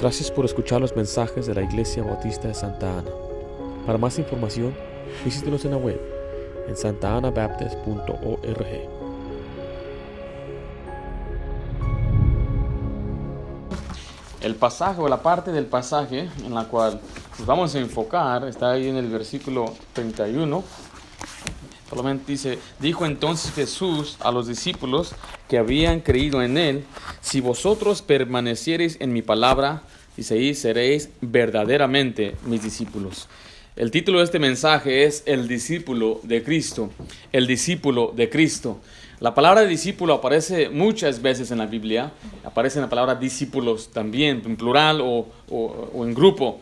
Gracias por escuchar los mensajes de la Iglesia Bautista de Santa Ana. Para más información, visítenos en la web en santaanabaptist.org. El pasaje o la parte del pasaje en la cual nos vamos a enfocar está ahí en el versículo 31. Dice, dijo entonces Jesús a los discípulos que habían creído en él, si vosotros permaneciereis en mi palabra, dice ahí, seréis verdaderamente mis discípulos. El título de este mensaje es El discípulo de Cristo, el discípulo de Cristo. La palabra discípulo aparece muchas veces en la Biblia, aparece en la palabra discípulos también, en plural o, en grupo.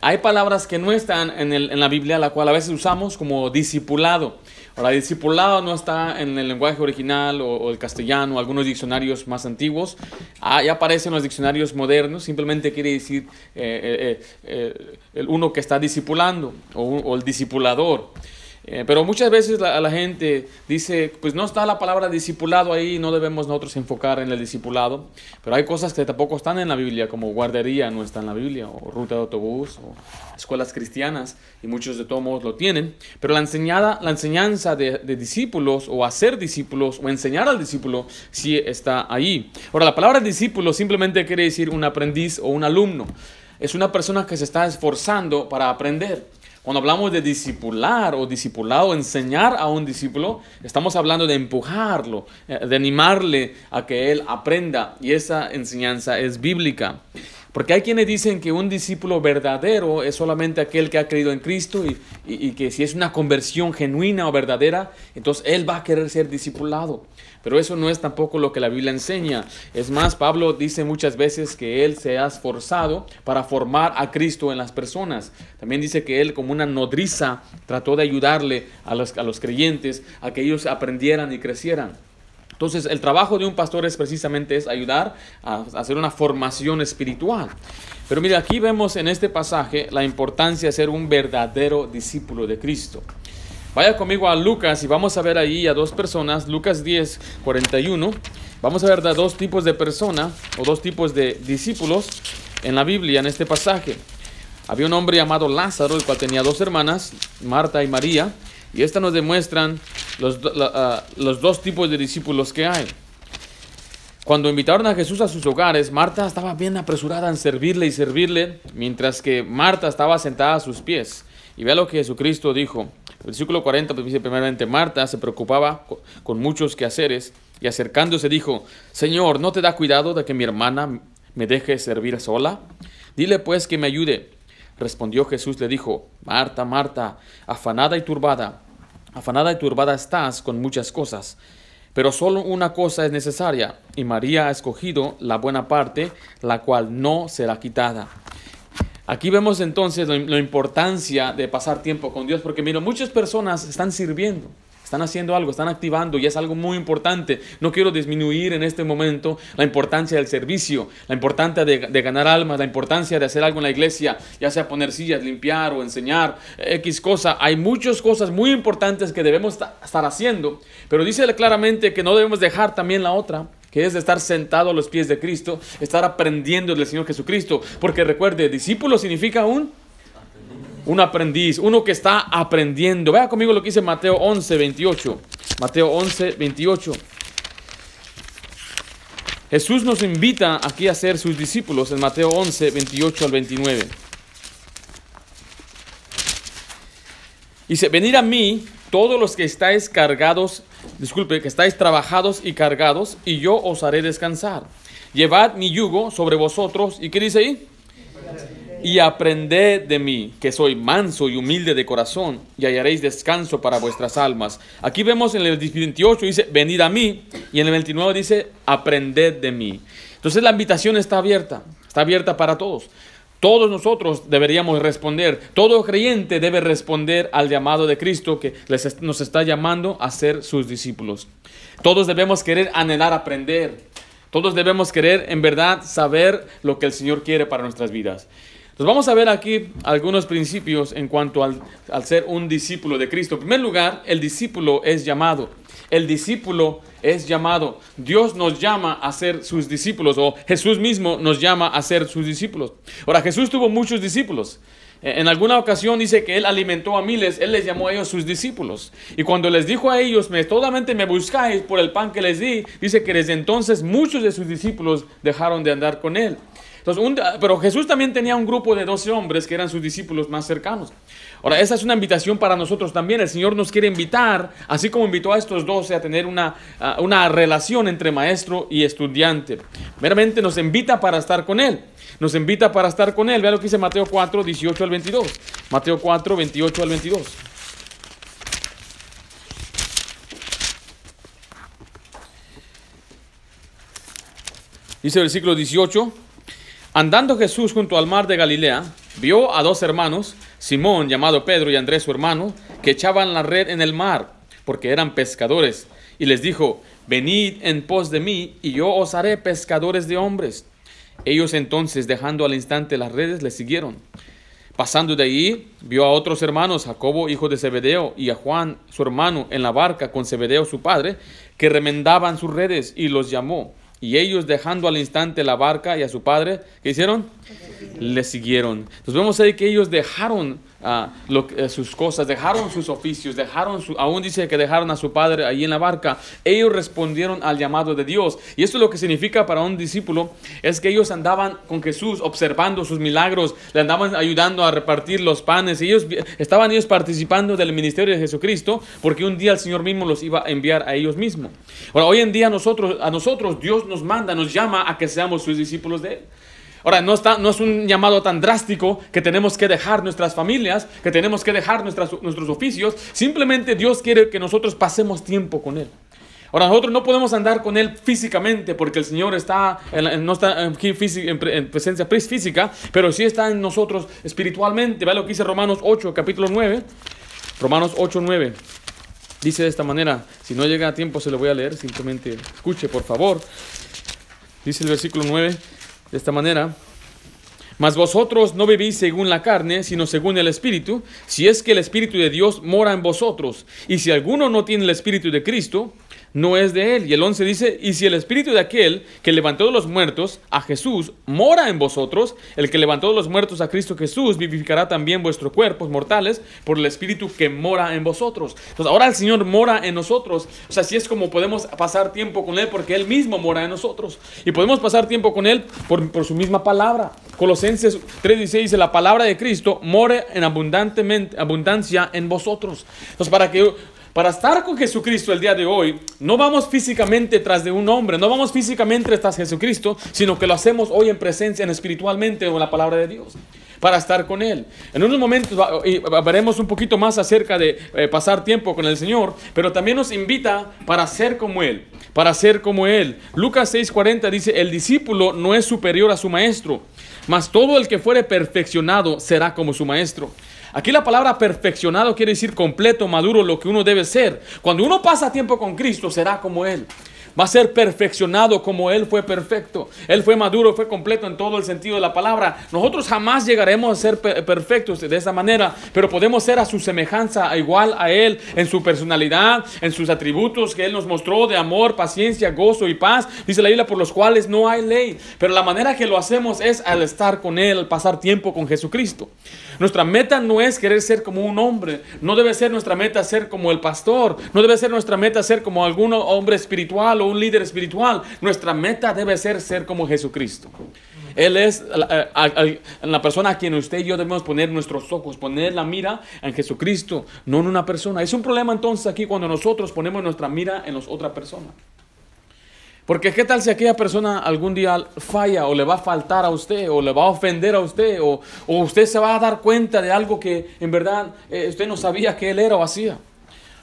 Hay palabras que no están en, en, la Biblia, la cual a veces usamos como discipulado. Ahora, discipulado no está en el lenguaje original o, el castellano, algunos diccionarios más antiguos. Ahí aparecen los diccionarios modernos, simplemente quiere decir eh, eh, eh, el uno que está discipulando o, o el discipulador. Eh, pero muchas veces la, gente dice, pues no está la palabra discipulado ahí, no debemos nosotros enfocar en el discipulado. Pero hay cosas que tampoco están en la Biblia, como guardería no está en la Biblia, o ruta de autobús, o escuelas cristianas, y muchos de todos modos lo tienen. Pero la, enseñada, la enseñanza de, de discípulos, o hacer discípulos, o enseñar al discípulo, sí está ahí. Ahora, la palabra discípulo simplemente quiere decir un aprendiz o un alumno. Es una persona que se está esforzando para aprender. Cuando hablamos de discipular o discipulado, enseñar a un discípulo, estamos hablando de empujarlo, eh, de animarle a que él aprenda. Y esa enseñanza es bíblica. Porque hay quienes dicen que un discípulo verdadero es solamente aquel que ha creído en Cristo y, y, que si es una conversión genuina o verdadera, entonces él va a querer ser discipulado. Pero eso no es tampoco lo que la Biblia enseña. Es más, Pablo dice muchas veces que él se ha esforzado para formar a Cristo en las personas. También dice que él como una nodriza trató de ayudarle a los, a los creyentes a que ellos aprendieran y crecieran. Entonces, el trabajo de un pastor es precisamente es ayudar a hacer una formación espiritual. Pero mira, aquí vemos en este pasaje la importancia de ser un verdadero discípulo de Cristo. Vaya conmigo a Lucas y vamos a ver ahí a dos personas, Lucas 10, 41. Vamos a ver dos tipos de personas o dos tipos de discípulos en la Biblia en este pasaje. Había un hombre llamado Lázaro, el cual tenía dos hermanas, Marta y María, y estas nos demuestran los, la, uh, los dos tipos de discípulos que hay. Cuando invitaron a Jesús a sus hogares, Marta estaba bien apresurada en servirle y servirle, mientras que Marta estaba sentada a sus pies. Y vea lo que Jesucristo dijo. Versículo 40 pues dice primeramente, Marta se preocupaba con muchos quehaceres y acercándose dijo, Señor, ¿no te da cuidado de que mi hermana me deje servir sola? Dile pues que me ayude. Respondió Jesús, le dijo, Marta, Marta, afanada y turbada, afanada y turbada estás con muchas cosas, pero solo una cosa es necesaria, y María ha escogido la buena parte, la cual no será quitada. Aquí vemos entonces la importancia de pasar tiempo con Dios, porque mira, muchas personas están sirviendo, están haciendo algo, están activando y es algo muy importante. No quiero disminuir en este momento la importancia del servicio, la importancia de, de, ganar almas, la importancia de hacer algo en la iglesia, ya sea poner sillas, limpiar o enseñar, X cosa. Hay muchas cosas muy importantes que debemos estar haciendo, pero dice claramente que no debemos dejar también la otra, que es estar sentado a los pies de Cristo, estar aprendiendo del Señor Jesucristo. Porque recuerde, discípulo significa un, un aprendiz, uno que está aprendiendo. Vea conmigo lo que dice Mateo 11, 28. Mateo 11, 28. Jesús nos invita aquí a ser sus discípulos en Mateo 11, 28 al 29. Dice, venid a mí todos los que estáis cargados, disculpe, que estáis trabajados y cargados, y yo os haré descansar. Llevad mi yugo sobre vosotros, ¿y qué dice ahí? Y aprended de mí, que soy manso y humilde de corazón, y hallaréis descanso para vuestras almas. Aquí vemos en el 28 dice, venid a mí, y en el 29 dice, aprended de mí. Entonces la invitación está abierta, está abierta para todos. Todos nosotros deberíamos responder, todo creyente debe responder al llamado de Cristo que nos está llamando a ser sus discípulos. Todos debemos querer anhelar aprender. Todos debemos querer en verdad saber lo que el Señor quiere para nuestras vidas. Entonces vamos a ver aquí algunos principios en cuanto al, al ser un discípulo de Cristo. En primer lugar, el discípulo es llamado. El discípulo es llamado. Dios nos llama a ser sus discípulos o Jesús mismo nos llama a ser sus discípulos. Ahora, Jesús tuvo muchos discípulos. Eh, En alguna ocasión dice que él alimentó a miles, él les llamó a ellos sus discípulos. Y cuando les dijo a ellos, me, solamente me buscáis por el pan que les di, dice que desde entonces muchos de sus discípulos dejaron de andar con él. Entonces, pero Jesús también tenía un grupo de 12 hombres que eran sus discípulos más cercanos. Ahora, esa es una invitación para nosotros también. El Señor nos quiere invitar, así como invitó a estos 12 a tener una, una relación entre maestro y estudiante. Meramente nos invita para estar con Él. Nos invita para estar con Él. Vea lo que dice Mateo 4, 18 al 22. Mateo 4, 28 al 22. Dice el versículo 18. Andando Jesús junto al mar de Galilea, vio a dos hermanos, Simón llamado Pedro y Andrés su hermano, que echaban la red en el mar, porque eran pescadores, y les dijo, venid en pos de mí, y yo os haré pescadores de hombres. Ellos entonces, dejando al instante las redes, le siguieron. Pasando de allí, vio a otros hermanos, Jacobo, hijo de Zebedeo, y a Juan, su hermano, en la barca con Zebedeo, su padre, que remendaban sus redes, y los llamó. Y ellos, dejando al instante la barca y a su padre, ¿qué hicieron? Le siguieron. Entonces vemos ahí que ellos dejaron eh, sus cosas, dejaron sus oficios, dejaron su, aún dice que dejaron a su padre ahí en la barca. Ellos respondieron al llamado de Dios. Y esto lo que significa para un discípulo es que ellos andaban con Jesús observando sus milagros, le andaban ayudando a repartir los panes. Ellos estaban ellos participando del ministerio de Jesucristo porque un día el Señor mismo los iba a enviar a ellos mismos. Ahora, hoy en día nosotros, a nosotros Dios nos manda, nos llama a que seamos sus discípulos de Él. Ahora, no, está, no es un llamado tan drástico que tenemos que dejar nuestras familias, que tenemos que dejar nuestras, nuestros oficios. Simplemente Dios quiere que nosotros pasemos tiempo con Él. Ahora, nosotros no podemos andar con Él físicamente porque el Señor está, en no está aquí en, pre- en presencia pres- física, pero sí está en nosotros espiritualmente. Vea lo que dice Romanos 8, capítulo 9. Romanos 8, 9. Dice de esta manera, si no llega a tiempo se lo voy a leer, simplemente escuche por favor. Dice el versículo 9 de esta manera. Mas vosotros no vivís según la carne, sino según el Espíritu, si es que el Espíritu de Dios mora en vosotros. Y si alguno no tiene el Espíritu de Cristo, no es de él. Y el 11 dice, y si el Espíritu de aquel que levantó de los muertos a Jesús mora en vosotros, el que levantó de los muertos a Cristo Jesús vivificará también vuestros cuerpos mortales por el Espíritu que mora en vosotros. Entonces ahora el Señor mora en nosotros. O sea, así es como podemos pasar tiempo con Él porque Él mismo mora en nosotros. Y podemos pasar tiempo con Él por, por su misma palabra. Colosenses 3:16 dice, la palabra de Cristo more en abundantemente, abundancia en vosotros. Entonces para que para estar con Jesucristo el día de hoy, no vamos físicamente tras de un hombre, no vamos físicamente tras Jesucristo, sino que lo hacemos hoy en presencia, en espiritualmente o en la palabra de Dios, para estar con Él. En unos momentos veremos un poquito más acerca de eh, pasar tiempo con el Señor, pero también nos invita para ser como Él, para ser como Él. Lucas 6:40 dice, el discípulo no es superior a su maestro, mas todo el que fuere perfeccionado será como su maestro. Aquí la palabra perfeccionado quiere decir completo, maduro, lo que uno debe ser. Cuando uno pasa tiempo con Cristo, será como Él. Va a ser perfeccionado como Él fue perfecto. Él fue maduro, fue completo en todo el sentido de la palabra. Nosotros jamás llegaremos a ser pe- perfectos de esa manera, pero podemos ser a su semejanza, igual a Él, en su personalidad, en sus atributos que Él nos mostró de amor, paciencia, gozo y paz. Dice la Biblia, por los cuales no hay ley. Pero la manera que lo hacemos es al estar con Él, al pasar tiempo con Jesucristo. Nuestra meta no es querer ser como un hombre, no debe ser nuestra meta ser como el pastor, no debe ser nuestra meta ser como algún hombre espiritual un líder espiritual. Nuestra meta debe ser ser como Jesucristo. Él es la, persona a quien usted y yo debemos poner nuestros ojos, poner la mira en Jesucristo, no en una persona. Es un problema entonces aquí cuando nosotros ponemos nuestra mira en los, otra persona. Porque qué tal si aquella persona algún día falla o le va a faltar a usted o le va a ofender a usted o, o usted se va a dar cuenta de algo que en verdad eh, usted no sabía que él era o hacía.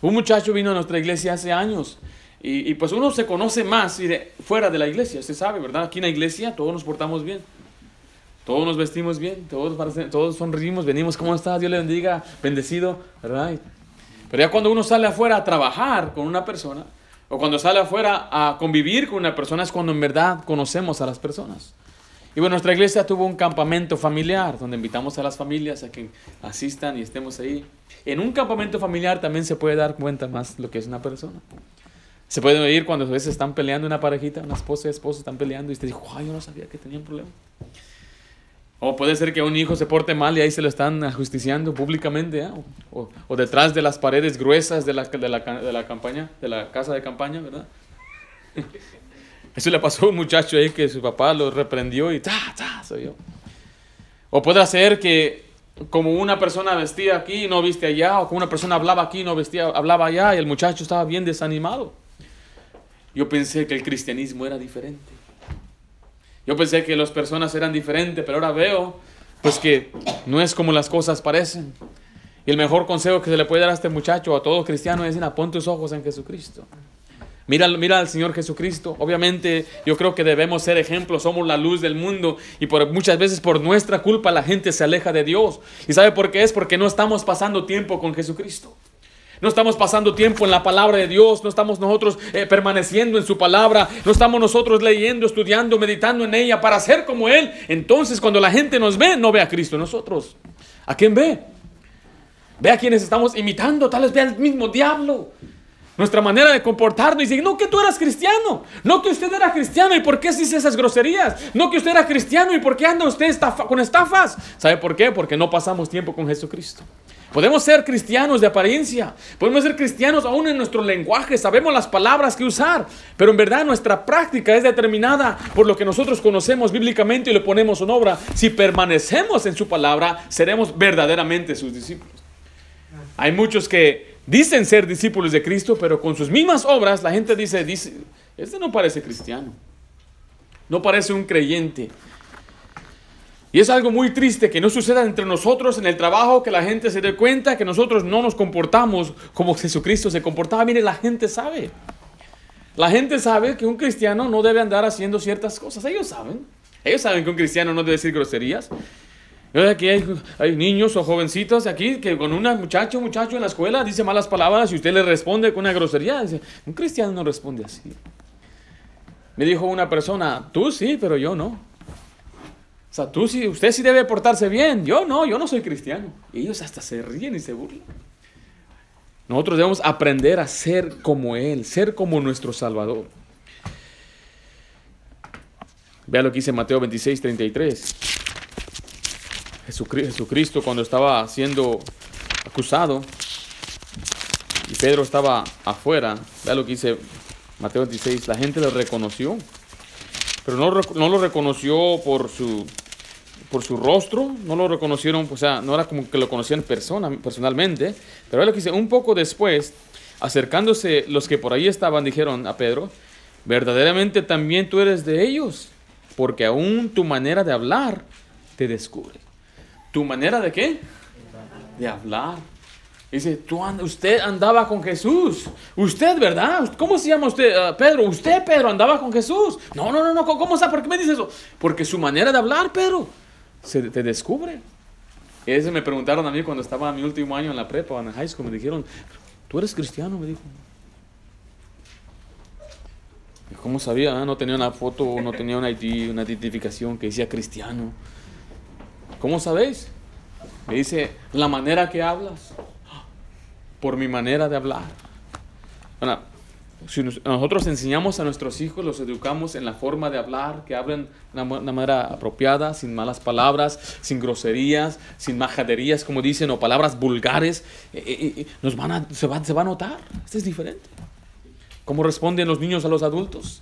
Un muchacho vino a nuestra iglesia hace años y, y pues uno se conoce más y de- fuera de la iglesia, usted sabe, ¿verdad? Aquí en la iglesia todos nos portamos bien. Todos nos vestimos bien, todos, todos sonrimos, venimos, ¿cómo está? Dios le bendiga, bendecido, ¿verdad? Pero ya cuando uno sale afuera a trabajar con una persona, o cuando sale afuera a convivir con una persona, es cuando en verdad conocemos a las personas. Y bueno, nuestra iglesia tuvo un campamento familiar donde invitamos a las familias a que asistan y estemos ahí. En un campamento familiar también se puede dar cuenta más lo que es una persona. Se puede oír cuando a veces están peleando una parejita, una esposa y esposo están peleando y usted dijo, ay, yo no sabía que tenían problema. O puede ser que un hijo se porte mal y ahí se lo están ajusticiando públicamente, ¿eh? o, o, detrás de las paredes gruesas de la, de, la, de la campaña, de la casa de campaña, ¿verdad? Eso le pasó a un muchacho ahí que su papá lo reprendió y ta, ta, soy yo. O puede ser que como una persona vestía aquí y no viste allá, o como una persona hablaba aquí y no vestía, hablaba allá, y el muchacho estaba bien desanimado. Yo pensé que el cristianismo era diferente. Yo pensé que las personas eran diferentes, pero ahora veo pues que no es como las cosas parecen. Y el mejor consejo que se le puede dar a este muchacho, a todo cristiano, es, pon tus ojos en Jesucristo. Mira, mira al Señor Jesucristo. Obviamente yo creo que debemos ser ejemplos, somos la luz del mundo y por, muchas veces por nuestra culpa la gente se aleja de Dios. ¿Y sabe por qué es? Porque no estamos pasando tiempo con Jesucristo. No estamos pasando tiempo en la palabra de Dios, no estamos nosotros eh, permaneciendo en su palabra, no estamos nosotros leyendo, estudiando, meditando en ella para ser como Él. Entonces cuando la gente nos ve, no ve a Cristo en nosotros. ¿A quién ve? Ve a quienes estamos imitando, tal vez ve al mismo diablo. Nuestra manera de comportarnos. Y dice, no que tú eras cristiano. No que usted era cristiano. ¿Y por qué dice esas groserías? No que usted era cristiano. ¿Y por qué anda usted con estafas? ¿Sabe por qué? Porque no pasamos tiempo con Jesucristo. Podemos ser cristianos de apariencia, podemos ser cristianos aún en nuestro lenguaje, sabemos las palabras que usar, pero en verdad nuestra práctica es determinada por lo que nosotros conocemos bíblicamente y lo ponemos en obra. Si permanecemos en su palabra, seremos verdaderamente sus discípulos. Hay muchos que dicen ser discípulos de Cristo, pero con sus mismas obras la gente dice, dice, este no parece cristiano, no parece un creyente. Y es algo muy triste que no suceda entre nosotros en el trabajo, que la gente se dé cuenta que nosotros no nos comportamos como Jesucristo se comportaba. Mire, la gente sabe. La gente sabe que un cristiano no debe andar haciendo ciertas cosas. Ellos saben. Ellos saben que un cristiano no debe decir groserías. Aquí hay, niños o jovencitos aquí que con un muchacho, muchacho en la escuela dice malas palabras y usted le responde con una grosería. Un cristiano no responde así. Me dijo una persona, tú sí, pero yo no. O sea, tú sí, usted sí debe portarse bien. Yo no, yo no soy cristiano. Y ellos hasta se ríen y se burlan. Nosotros debemos aprender a ser como Él, ser como nuestro Salvador. Vea lo que dice Mateo 26, 33. Jesucristo cuando estaba siendo acusado y Pedro estaba afuera, vea lo que dice Mateo 26, la gente lo reconoció pero no, lo reconoció por su, por su rostro, no lo reconocieron, o sea, no era como que lo conocían persona, personalmente, pero lo que dice, un poco después, acercándose los que por ahí estaban, dijeron a Pedro, verdaderamente también tú eres de ellos, porque aún tu manera de hablar te descubre. ¿Tu manera de qué? De hablar. Dice, tú usted andaba con Jesús. Usted, ¿verdad? ¿Cómo se llama usted? Ah, Pedro, usted, Pedro, andaba con Jesús. No, no, no, no. ¿Cómo sabe? ¿Por qué me dice eso? Porque su manera de hablar, Pedro, se te descubre. Ese me preguntaron a mí cuando estaba mi último año en la prepa, en la high school. Me dijeron, ¿tú eres cristiano? Me dijo. ¿Cómo sabía? Ah, no tenía una foto, no tenía una, ID, una identificación que decía cristiano. ¿Cómo sabéis? Me dice, la manera que hablas por mi manera de hablar. Bueno, si nosotros enseñamos a nuestros hijos, los educamos en la forma de hablar, que hablen de una manera apropiada, sin malas palabras, sin groserías, sin majaderías, como dicen, o palabras vulgares, eh, eh, eh, nos van a, se, va, se va a notar. Esto es diferente. ¿Cómo responden los niños a los adultos?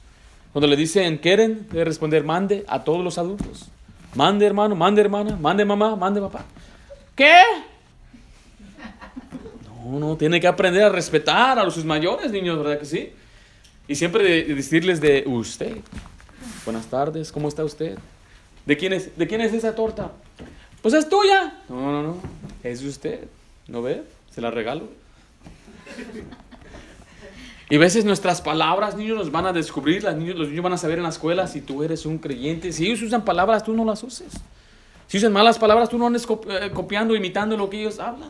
Cuando le dicen quieren, debe responder mande a todos los adultos. Mande hermano, mande hermana, mande mamá, mande papá. ¿Qué? No, tiene que aprender a respetar a sus mayores niños, ¿verdad que sí? Y siempre decirles de usted. Buenas tardes, ¿cómo está usted? ¿De quién es, de quién es esa torta? Pues es tuya. No, no, no, es de usted. ¿No ve? Se la regalo. Y a veces nuestras palabras, niños, nos van a descubrir, los niños, los niños van a saber en la escuela si tú eres un creyente. Si ellos usan palabras, tú no las uses. Si usan malas palabras, tú no andes eh, copiando, imitando lo que ellos hablan.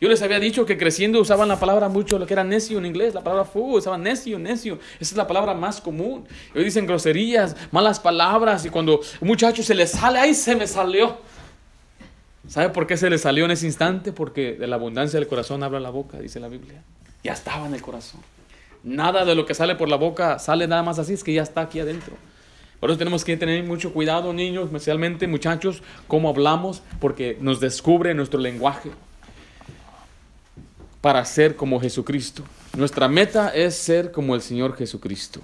Yo les había dicho que creciendo usaban la palabra mucho, lo que era necio en inglés, la palabra fool, usaban necio, necio. Esa es la palabra más común. Hoy dicen groserías, malas palabras, y cuando un muchacho se le sale, ¡ay, se me salió! ¿Sabe por qué se le salió en ese instante? Porque de la abundancia del corazón habla la boca, dice la Biblia. Ya estaba en el corazón. Nada de lo que sale por la boca sale nada más así, es que ya está aquí adentro. Por eso tenemos que tener mucho cuidado, niños, especialmente muchachos, cómo hablamos, porque nos descubre nuestro lenguaje para ser como Jesucristo. Nuestra meta es ser como el Señor Jesucristo,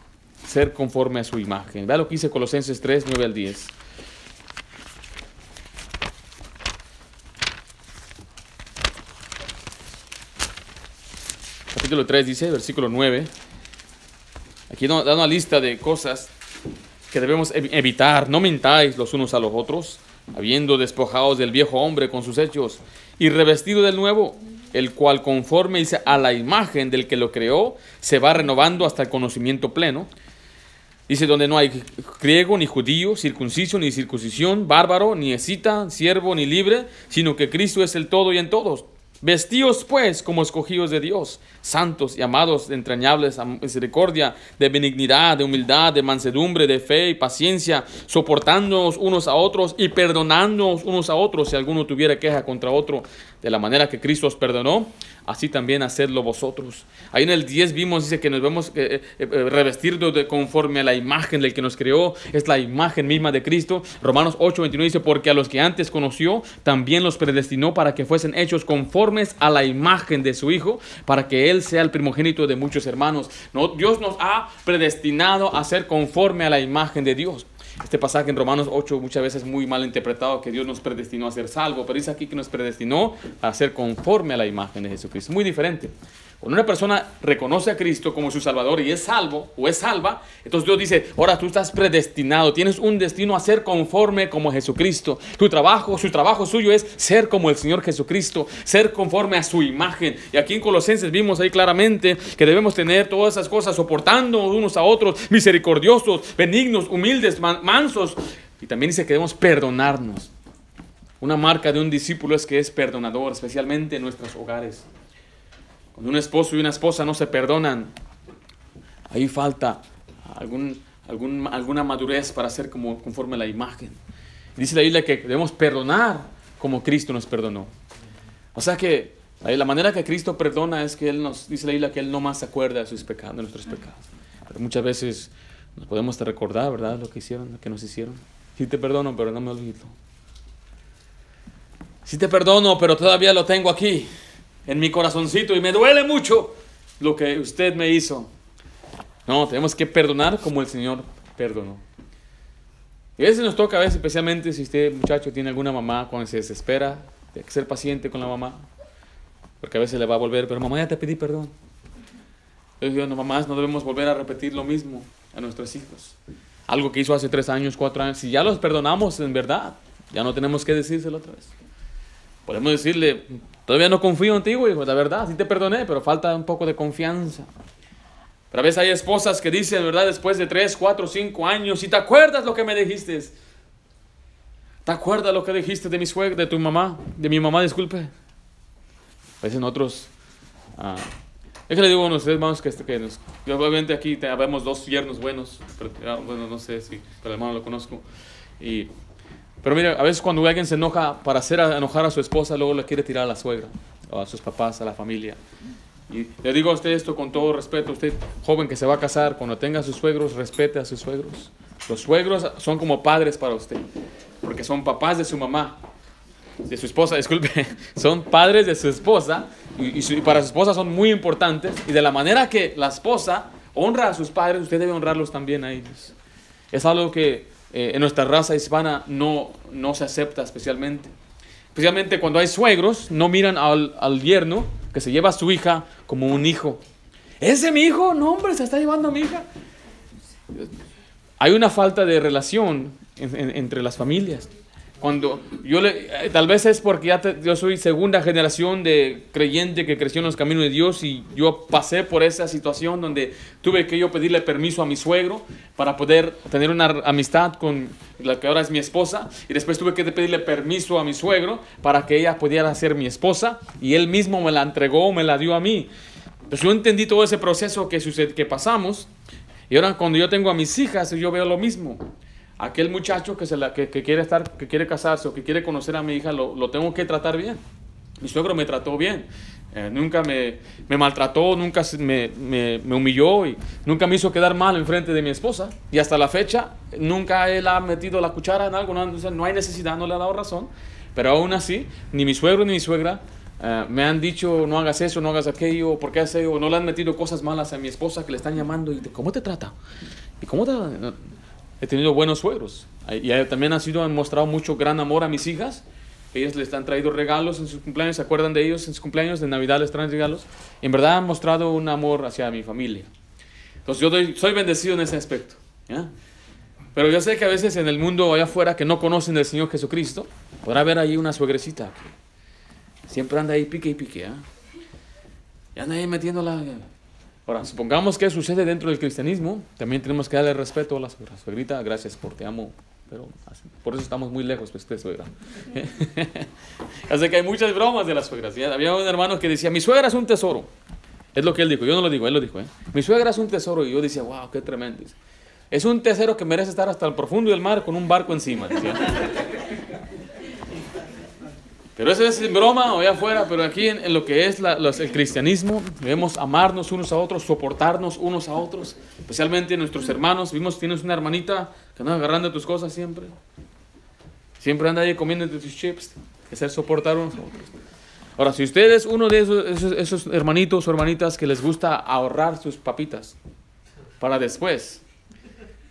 ser conforme a su imagen. Vea lo que dice Colosenses 3, 9 al 10. Capítulo 3 dice, versículo 9. Aquí da una lista de cosas que debemos evitar. No mintáis los unos a los otros, habiendo despojados del viejo hombre con sus hechos y revestido del nuevo, el cual conforme dice a la imagen del que lo creó, se va renovando hasta el conocimiento pleno. Dice donde no hay griego ni judío, circunciso ni circuncisión, bárbaro ni escita, siervo ni libre, sino que Cristo es el todo y en todos. Vestíos pues como escogidos de Dios, santos y amados de entrañables misericordia, de benignidad, de humildad, de mansedumbre, de fe y paciencia, soportándonos unos a otros y perdonándonos unos a otros si alguno tuviera queja contra otro, de la manera que Cristo os perdonó, así también hacedlo vosotros. Ahí en el 10 vimos, dice que nos vemos eh, eh, eh, de conforme a la imagen del que nos creó, es la imagen misma de Cristo. Romanos 8, 29 dice, porque a los que antes conoció, también los predestinó para que fuesen hechos conformes a la imagen de su Hijo, para que Él sea el primogénito de muchos hermanos. No, Dios nos ha predestinado a ser conforme a la imagen de Dios. Este pasaje en Romanos 8 muchas veces muy mal interpretado, que Dios nos predestinó a ser salvo, pero dice aquí que nos predestinó a ser conforme a la imagen de Jesucristo. Muy diferente. Cuando una persona reconoce a Cristo como su Salvador y es salvo o es salva, entonces Dios dice, ahora tú estás predestinado, tienes un destino a ser conforme como Jesucristo. Tu trabajo, su trabajo suyo es ser como el Señor Jesucristo, ser conforme a su imagen. Y aquí en Colosenses vimos ahí claramente que debemos tener todas esas cosas, soportando unos a otros, misericordiosos, benignos, humildes, mansos. Y también dice que debemos perdonarnos. Una marca de un discípulo es que es perdonador, especialmente en nuestros hogares. Cuando un esposo y una esposa no se perdonan, ahí falta algún, alguna madurez para ser como, conforme a la imagen. Dice la Biblia que debemos perdonar como Cristo nos perdonó. O sea que la manera que Cristo perdona es que Él nos, dice la Biblia que Él no más se acuerda de sus pecados, nuestros pecados. Muchas veces nos podemos recordar, ¿verdad? Lo que hicieron, lo que nos hicieron. Sí te perdono, pero no me olvido. Sí te perdono, pero todavía lo tengo aquí en mi corazoncito y me duele mucho lo que usted me hizo. No, tenemos que perdonar como el Señor perdonó. Y a veces nos toca a veces, especialmente si usted, muchacho, tiene alguna mamá cuando se desespera, tiene que ser paciente con la mamá, porque a veces le va a volver, pero mamá ya te pedí perdón. Yo, no, mamás, no debemos volver a repetir lo mismo a nuestros hijos. Algo que hizo hace tres años, cuatro años, si ya los perdonamos en verdad, ya no tenemos que decírselo otra vez. Podemos decirle, todavía no confío en ti, hijo, la verdad, sí te perdoné, pero falta un poco de confianza. Pero a veces hay esposas que dicen, ¿verdad? Después de 3, 4, 5 años, si te acuerdas lo que me dijiste, ¿te acuerdas lo que dijiste de mi suegra, de tu mamá, de mi mamá, disculpe? A veces nosotros, ah, es que le digo a ustedes, hermanos, que, que nos, obviamente aquí vemos dos yernos buenos, pero ah, bueno, no sé si, pero hermano lo conozco, y pero mira, a veces cuando alguien se enoja para hacer enojar a su esposa, luego le quiere tirar a la suegra, o a sus papás, a la familia. Y le digo a usted esto con todo respeto, usted joven que se va a casar, cuando tenga a sus suegros, respete a sus suegros. Los suegros son como padres para usted, porque son papás de su mamá, de su esposa, disculpe, son padres de su esposa y, y para su esposa son muy importantes y de la manera que la esposa honra a sus padres, usted debe honrarlos también a ellos. Es algo que eh, en nuestra raza hispana no, no se acepta especialmente. Especialmente cuando hay suegros, no miran al, al yerno que se lleva a su hija como un hijo. ¿Ese mi hijo? No, hombre, se está llevando a mi hija. Hay una falta de relación entre las familias. Cuando yo le, eh, tal vez es porque ya te- yo soy segunda generación de creyente que creció en los caminos de Dios y yo pasé por esa situación donde tuve que yo pedirle permiso a mi suegro para poder tener una amistad con la que ahora es mi esposa y después tuve que pedirle permiso a mi suegro para que ella pudiera ser mi esposa y él mismo me la entregó, me la dio a mí. Pues yo entendí todo ese proceso que, suced- que pasamos y ahora cuando yo tengo a mis hijas yo veo lo mismo. Aquel muchacho que, se la, que, que quiere estar, que quiere casarse o que quiere conocer a mi hija, lo, lo tengo que tratar bien. Mi suegro me trató bien. Eh, nunca me, me maltrató, nunca me, me, humilló y nunca me hizo quedar mal en frente de mi esposa. Y hasta la fecha, nunca él ha metido la cuchara en algo, no, no hay necesidad, no le ha dado razón. Pero aún así, ni mi suegro ni mi suegra eh, me han dicho no hagas eso, no hagas aquello, ¿por qué haces eso? No le han metido cosas malas a mi esposa que le están llamando y ¿cómo te trata? ¿Y cómo te.? He tenido buenos suegros. Y eh, también han, sido, han mostrado mucho gran amor a mis hijas. Ellos les han traído regalos en sus cumpleaños, se acuerdan de ellos en sus cumpleaños, de Navidad les traen regalos. En verdad han mostrado un amor hacia mi familia. Entonces yo soy bendecido en ese aspecto. Pero yo sé que a veces en el mundo allá afuera que no conocen del Señor Jesucristo, podrá haber ahí una suegrecita siempre anda ahí pique y pique. ¿ah? Y anda ahí metiéndola. Ahora, supongamos que sucede dentro del cristianismo, también tenemos que darle respeto a la. Suegrita, gracias por te amo, pero por eso estamos muy lejos pues, de suegra. Así que hay muchas bromas de las suegras. Había un hermano que decía, mi suegra es un tesoro. Es lo que él dijo, yo no lo digo, él lo dijo. ¿eh? Mi suegra es un tesoro y yo decía, wow, qué tremendo. Es un tesoro que merece estar hasta el profundo del mar con un barco encima. decía. Pero eso es broma o allá afuera, pero aquí en, en lo que es el cristianismo, debemos amarnos unos a otros, soportarnos unos a otros, especialmente nuestros hermanos. Vimos, tienes una hermanita que anda agarrando tus cosas siempre. Siempre anda ahí comiendo tus chips, que ser soportar unos a otros. Ahora, si usted es uno de esos, esos, esos hermanitos o hermanitas que les gusta ahorrar sus papitas para después,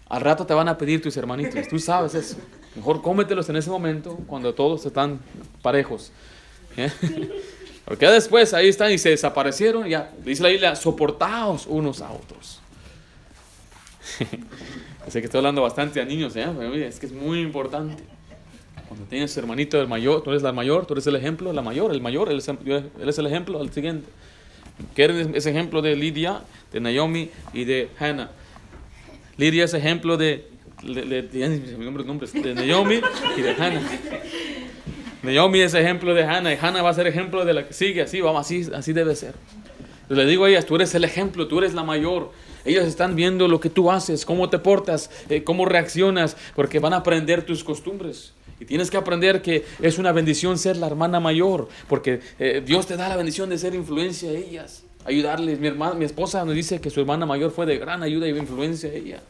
al rato te van a pedir tus hermanitos, tú sabes eso. Mejor cómetelos en ese momento cuando todos están parejos. ¿eh? Porque después ahí están y se desaparecieron, ya dice la Biblia, soportaos unos a otros. sé que estoy hablando bastante a niños, ¿eh? pero mire, es que es muy importante. Cuando tienes hermanito el mayor, tú eres la mayor, tú eres el ejemplo, la mayor, el mayor, él es, él es el ejemplo al siguiente. ¿Quieren ese ejemplo de Lidia, de Naomi y de Hannah? Lidia es ejemplo de, me nombro los nombres, de Naomi y de Hannah. Naomi es ejemplo de Hannah y Hannah va a ser ejemplo de la que sigue, así, vamos, así, así debe ser. Le digo a ellas, tú eres el ejemplo, tú eres la mayor. Ellas están viendo lo que tú haces, cómo te portas, eh, cómo reaccionas, porque van a aprender tus costumbres. Y tienes que aprender que es una bendición ser la hermana mayor, porque eh, Dios te da la bendición de ser influencia a ellas, ayudarles. Mi, hermana, mi esposa nos dice que su hermana mayor fue de gran ayuda y influencia a ella.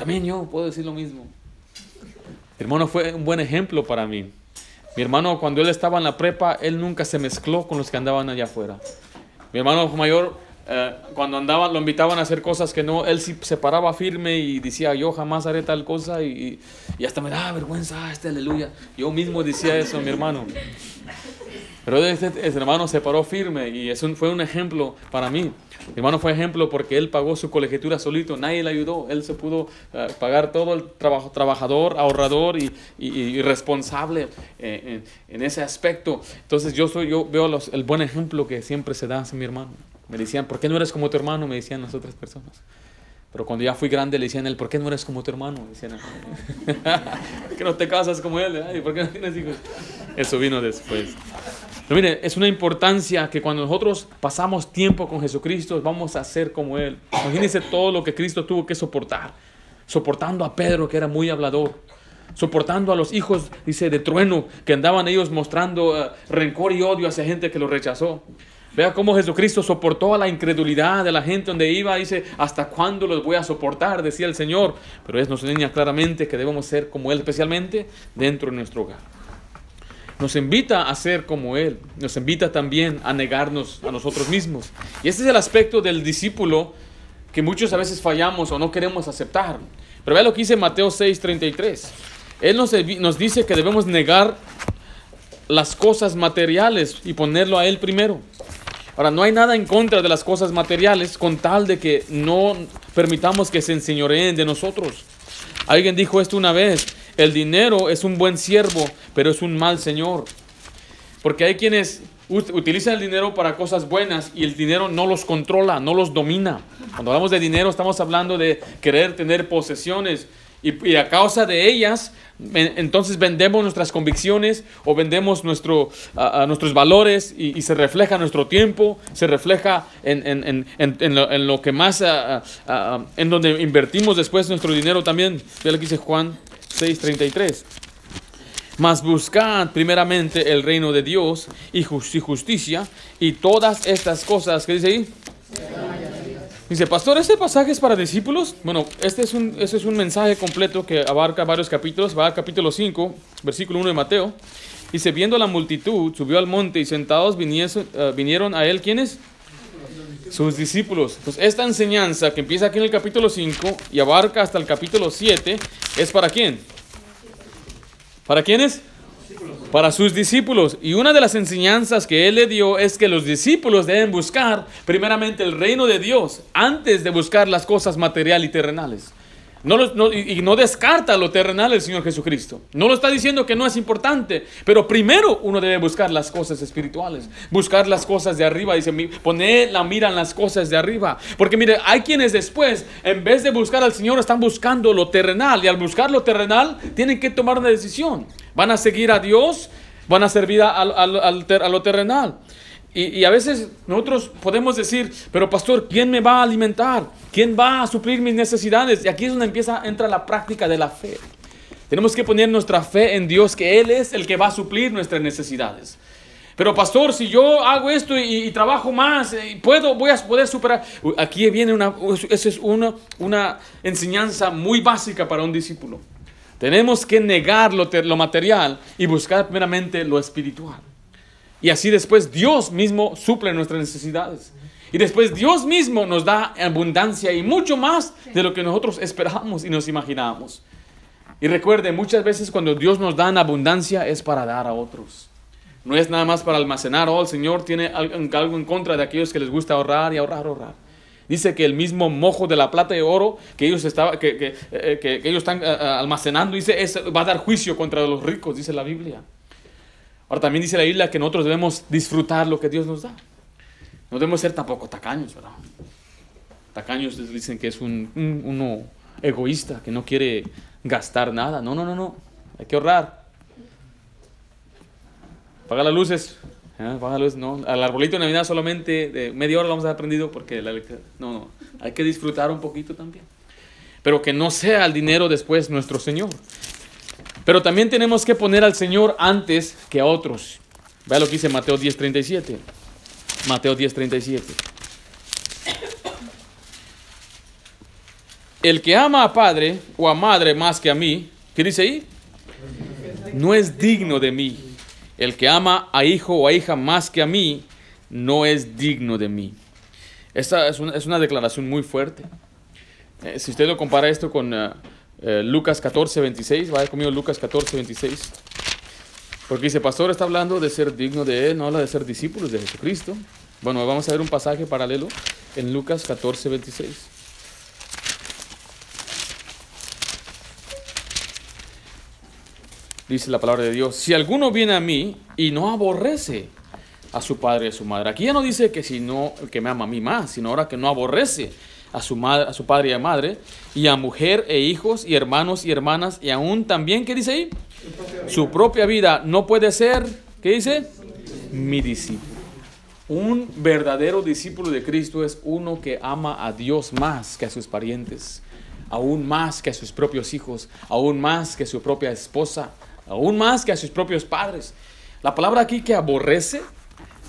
También yo puedo decir lo mismo. Mi hermano fue un buen ejemplo para mí. Mi hermano, cuando él estaba en la prepa, él nunca se mezcló con los que andaban allá afuera. Mi hermano mayor, eh, cuando andaban, lo invitaban a hacer cosas que no, él se paraba firme y decía, yo jamás haré tal cosa y, y hasta me daba vergüenza, ah, este aleluya. Yo mismo decía eso mi hermano. Pero este, este hermano se paró firme y eso fue un ejemplo para mí. Mi hermano fue ejemplo porque él pagó su colegiatura solito, nadie le ayudó, él se pudo eh, pagar todo el trabajo, trabajador, ahorrador y, y- y responsable eh, en, en ese aspecto. Entonces yo, soy, yo veo los- el buen ejemplo que siempre se da hacia mi hermano. Me decían, ¿por qué no eres como tu hermano? Me decían las otras personas. Pero cuando ya fui grande le decían a él, ¿por qué no eres como tu hermano? Decían, ¿por qué no te casas como él? Ay, ¿Por qué no tienes hijos? Eso vino después. Pero mire, es una importancia que cuando nosotros pasamos tiempo con Jesucristo, vamos a ser como Él. Imagínense todo lo que Cristo tuvo que soportar. Soportando a Pedro, que era muy hablador. Soportando a los hijos, dice, de trueno, que andaban ellos mostrando eh, rencor y odio hacia gente que lo rechazó. Vea cómo Jesucristo soportó a la incredulidad de la gente donde iba. Dice, ¿hasta cuándo los voy a soportar? Decía el Señor. Pero Él nos enseña claramente que debemos ser como Él, especialmente dentro de nuestro hogar nos invita a ser como Él, nos invita también a negarnos a nosotros mismos. Y este es el aspecto del discípulo que muchos a veces fallamos o no queremos aceptar. Pero vea lo que dice Mateo 6:33. Él nos, nos dice que debemos negar las cosas materiales y ponerlo a Él primero. Ahora, no hay nada en contra de las cosas materiales con tal de que no permitamos que se enseñoreen de nosotros. Alguien dijo esto una vez, el dinero es un buen siervo, pero es un mal señor. Porque hay quienes utilizan el dinero para cosas buenas y el dinero no los controla, no los domina. Cuando hablamos de dinero estamos hablando de querer tener posesiones y, a causa de ellas entonces vendemos nuestras convicciones o vendemos nuestro, nuestros valores y, se refleja nuestro tiempo, se refleja en, lo, que más, en donde invertimos después nuestro dinero también. Ve lo que dice Juan 6:33. Mas buscad primeramente el reino de Dios y justicia y todas estas cosas, ¿qué dice ahí? Dice, pastor, ¿este pasaje es para discípulos? Bueno, este es un, este es un mensaje completo que abarca varios capítulos. Va al capítulo 5, versículo 1 de Mateo. Dice, viendo la multitud, subió al monte y sentados eh, vinieron a él, ¿quiénes? Sus discípulos. Entonces, esta enseñanza que empieza aquí en el capítulo 5 y abarca hasta el capítulo 7, ¿es para quién? ¿Para quiénes? para sus discípulos. Y una de las enseñanzas que él le dio es que los discípulos deben buscar primeramente el reino de Dios antes de buscar las cosas materiales y terrenales. No, y no descarta lo terrenal el Señor Jesucristo. No lo está diciendo que no es importante, pero primero uno debe buscar las cosas espirituales, buscar las cosas de arriba. Dice, poner la mira en las cosas de arriba. Porque mire, hay quienes después, en vez de buscar al Señor, están buscando lo terrenal. Y al buscar lo terrenal, tienen que tomar una decisión. ¿Van a seguir a Dios? ¿Van a servir a lo terrenal? Y, a veces nosotros podemos decir, pero pastor, ¿quién me va a alimentar? ¿Quién va a suplir mis necesidades? Y aquí es donde empieza, entra la práctica de la fe. Tenemos que poner nuestra fe en Dios, que Él es el que va a suplir nuestras necesidades. Pero pastor, si yo hago esto y, trabajo más, y eh, puedo, voy a poder superar. Aquí viene una, esa es una, una enseñanza muy básica para un discípulo. Tenemos que negar lo, lo material y buscar primeramente lo espiritual. Y así después Dios mismo suple nuestras necesidades. Y después Dios mismo nos da abundancia y mucho más de lo que nosotros esperamos y nos imaginábamos. Y recuerde, muchas veces cuando Dios nos da en abundancia es para dar a otros. No es nada más para almacenar. Oh, el Señor tiene algo en contra de aquellos que les gusta ahorrar y ahorrar, ahorrar. Dice que el mismo mojo de la plata y oro que ellos, estaba, que, que, eh, que, ellos están eh, eh, almacenando, dice, es, va a dar juicio contra los ricos, dice la Biblia. Ahora también dice la Biblia que nosotros debemos disfrutar lo que Dios nos da. No debemos ser tampoco tacaños, ¿verdad? Tacaños dicen que es un, uno egoísta, que no quiere gastar nada. No, no, no, no. Hay que ahorrar. Apaga las luces. ¿eh? Apaga las luces. No, al arbolito de Navidad solamente de media hora lo hemos aprendido porque la No, no. Hay que disfrutar un poquito también. Pero que no sea el dinero después nuestro Señor. Pero también tenemos que poner al Señor antes que a otros. Vea lo que dice Mateo 10:37. Mateo 10:37. El que ama a padre o a madre más que a mí, ¿qué dice ahí? No es digno de mí. El que ama a hijo o a hija más que a mí, no es digno de mí. Esta es una, declaración muy fuerte. Eh, si usted lo compara esto con... Uh, eh, Lucas 14, 26. Vaya conmigo Lucas 14, 26. Porque dice, pastor está hablando de ser digno de él, no habla de ser discípulos de Jesucristo. Bueno, vamos a ver un pasaje paralelo en Lucas 14, 26. Dice la palabra de Dios, si alguno viene a mí y no aborrece a su padre y a su madre. Aquí ya no dice que si no, que me ama a mí más, sino ahora que no aborrece a su, a su padre y a madre, y a mujer e hijos y hermanos y hermanas, y aún también, ¿qué dice ahí? Su propia vida no puede ser, ¿qué dice? Mi discípulo. Un verdadero discípulo de Cristo es uno que ama a Dios más que a sus parientes, aún más que a sus propios hijos, aún más que a su propia esposa, aún más que a sus propios padres. La palabra aquí que aborrece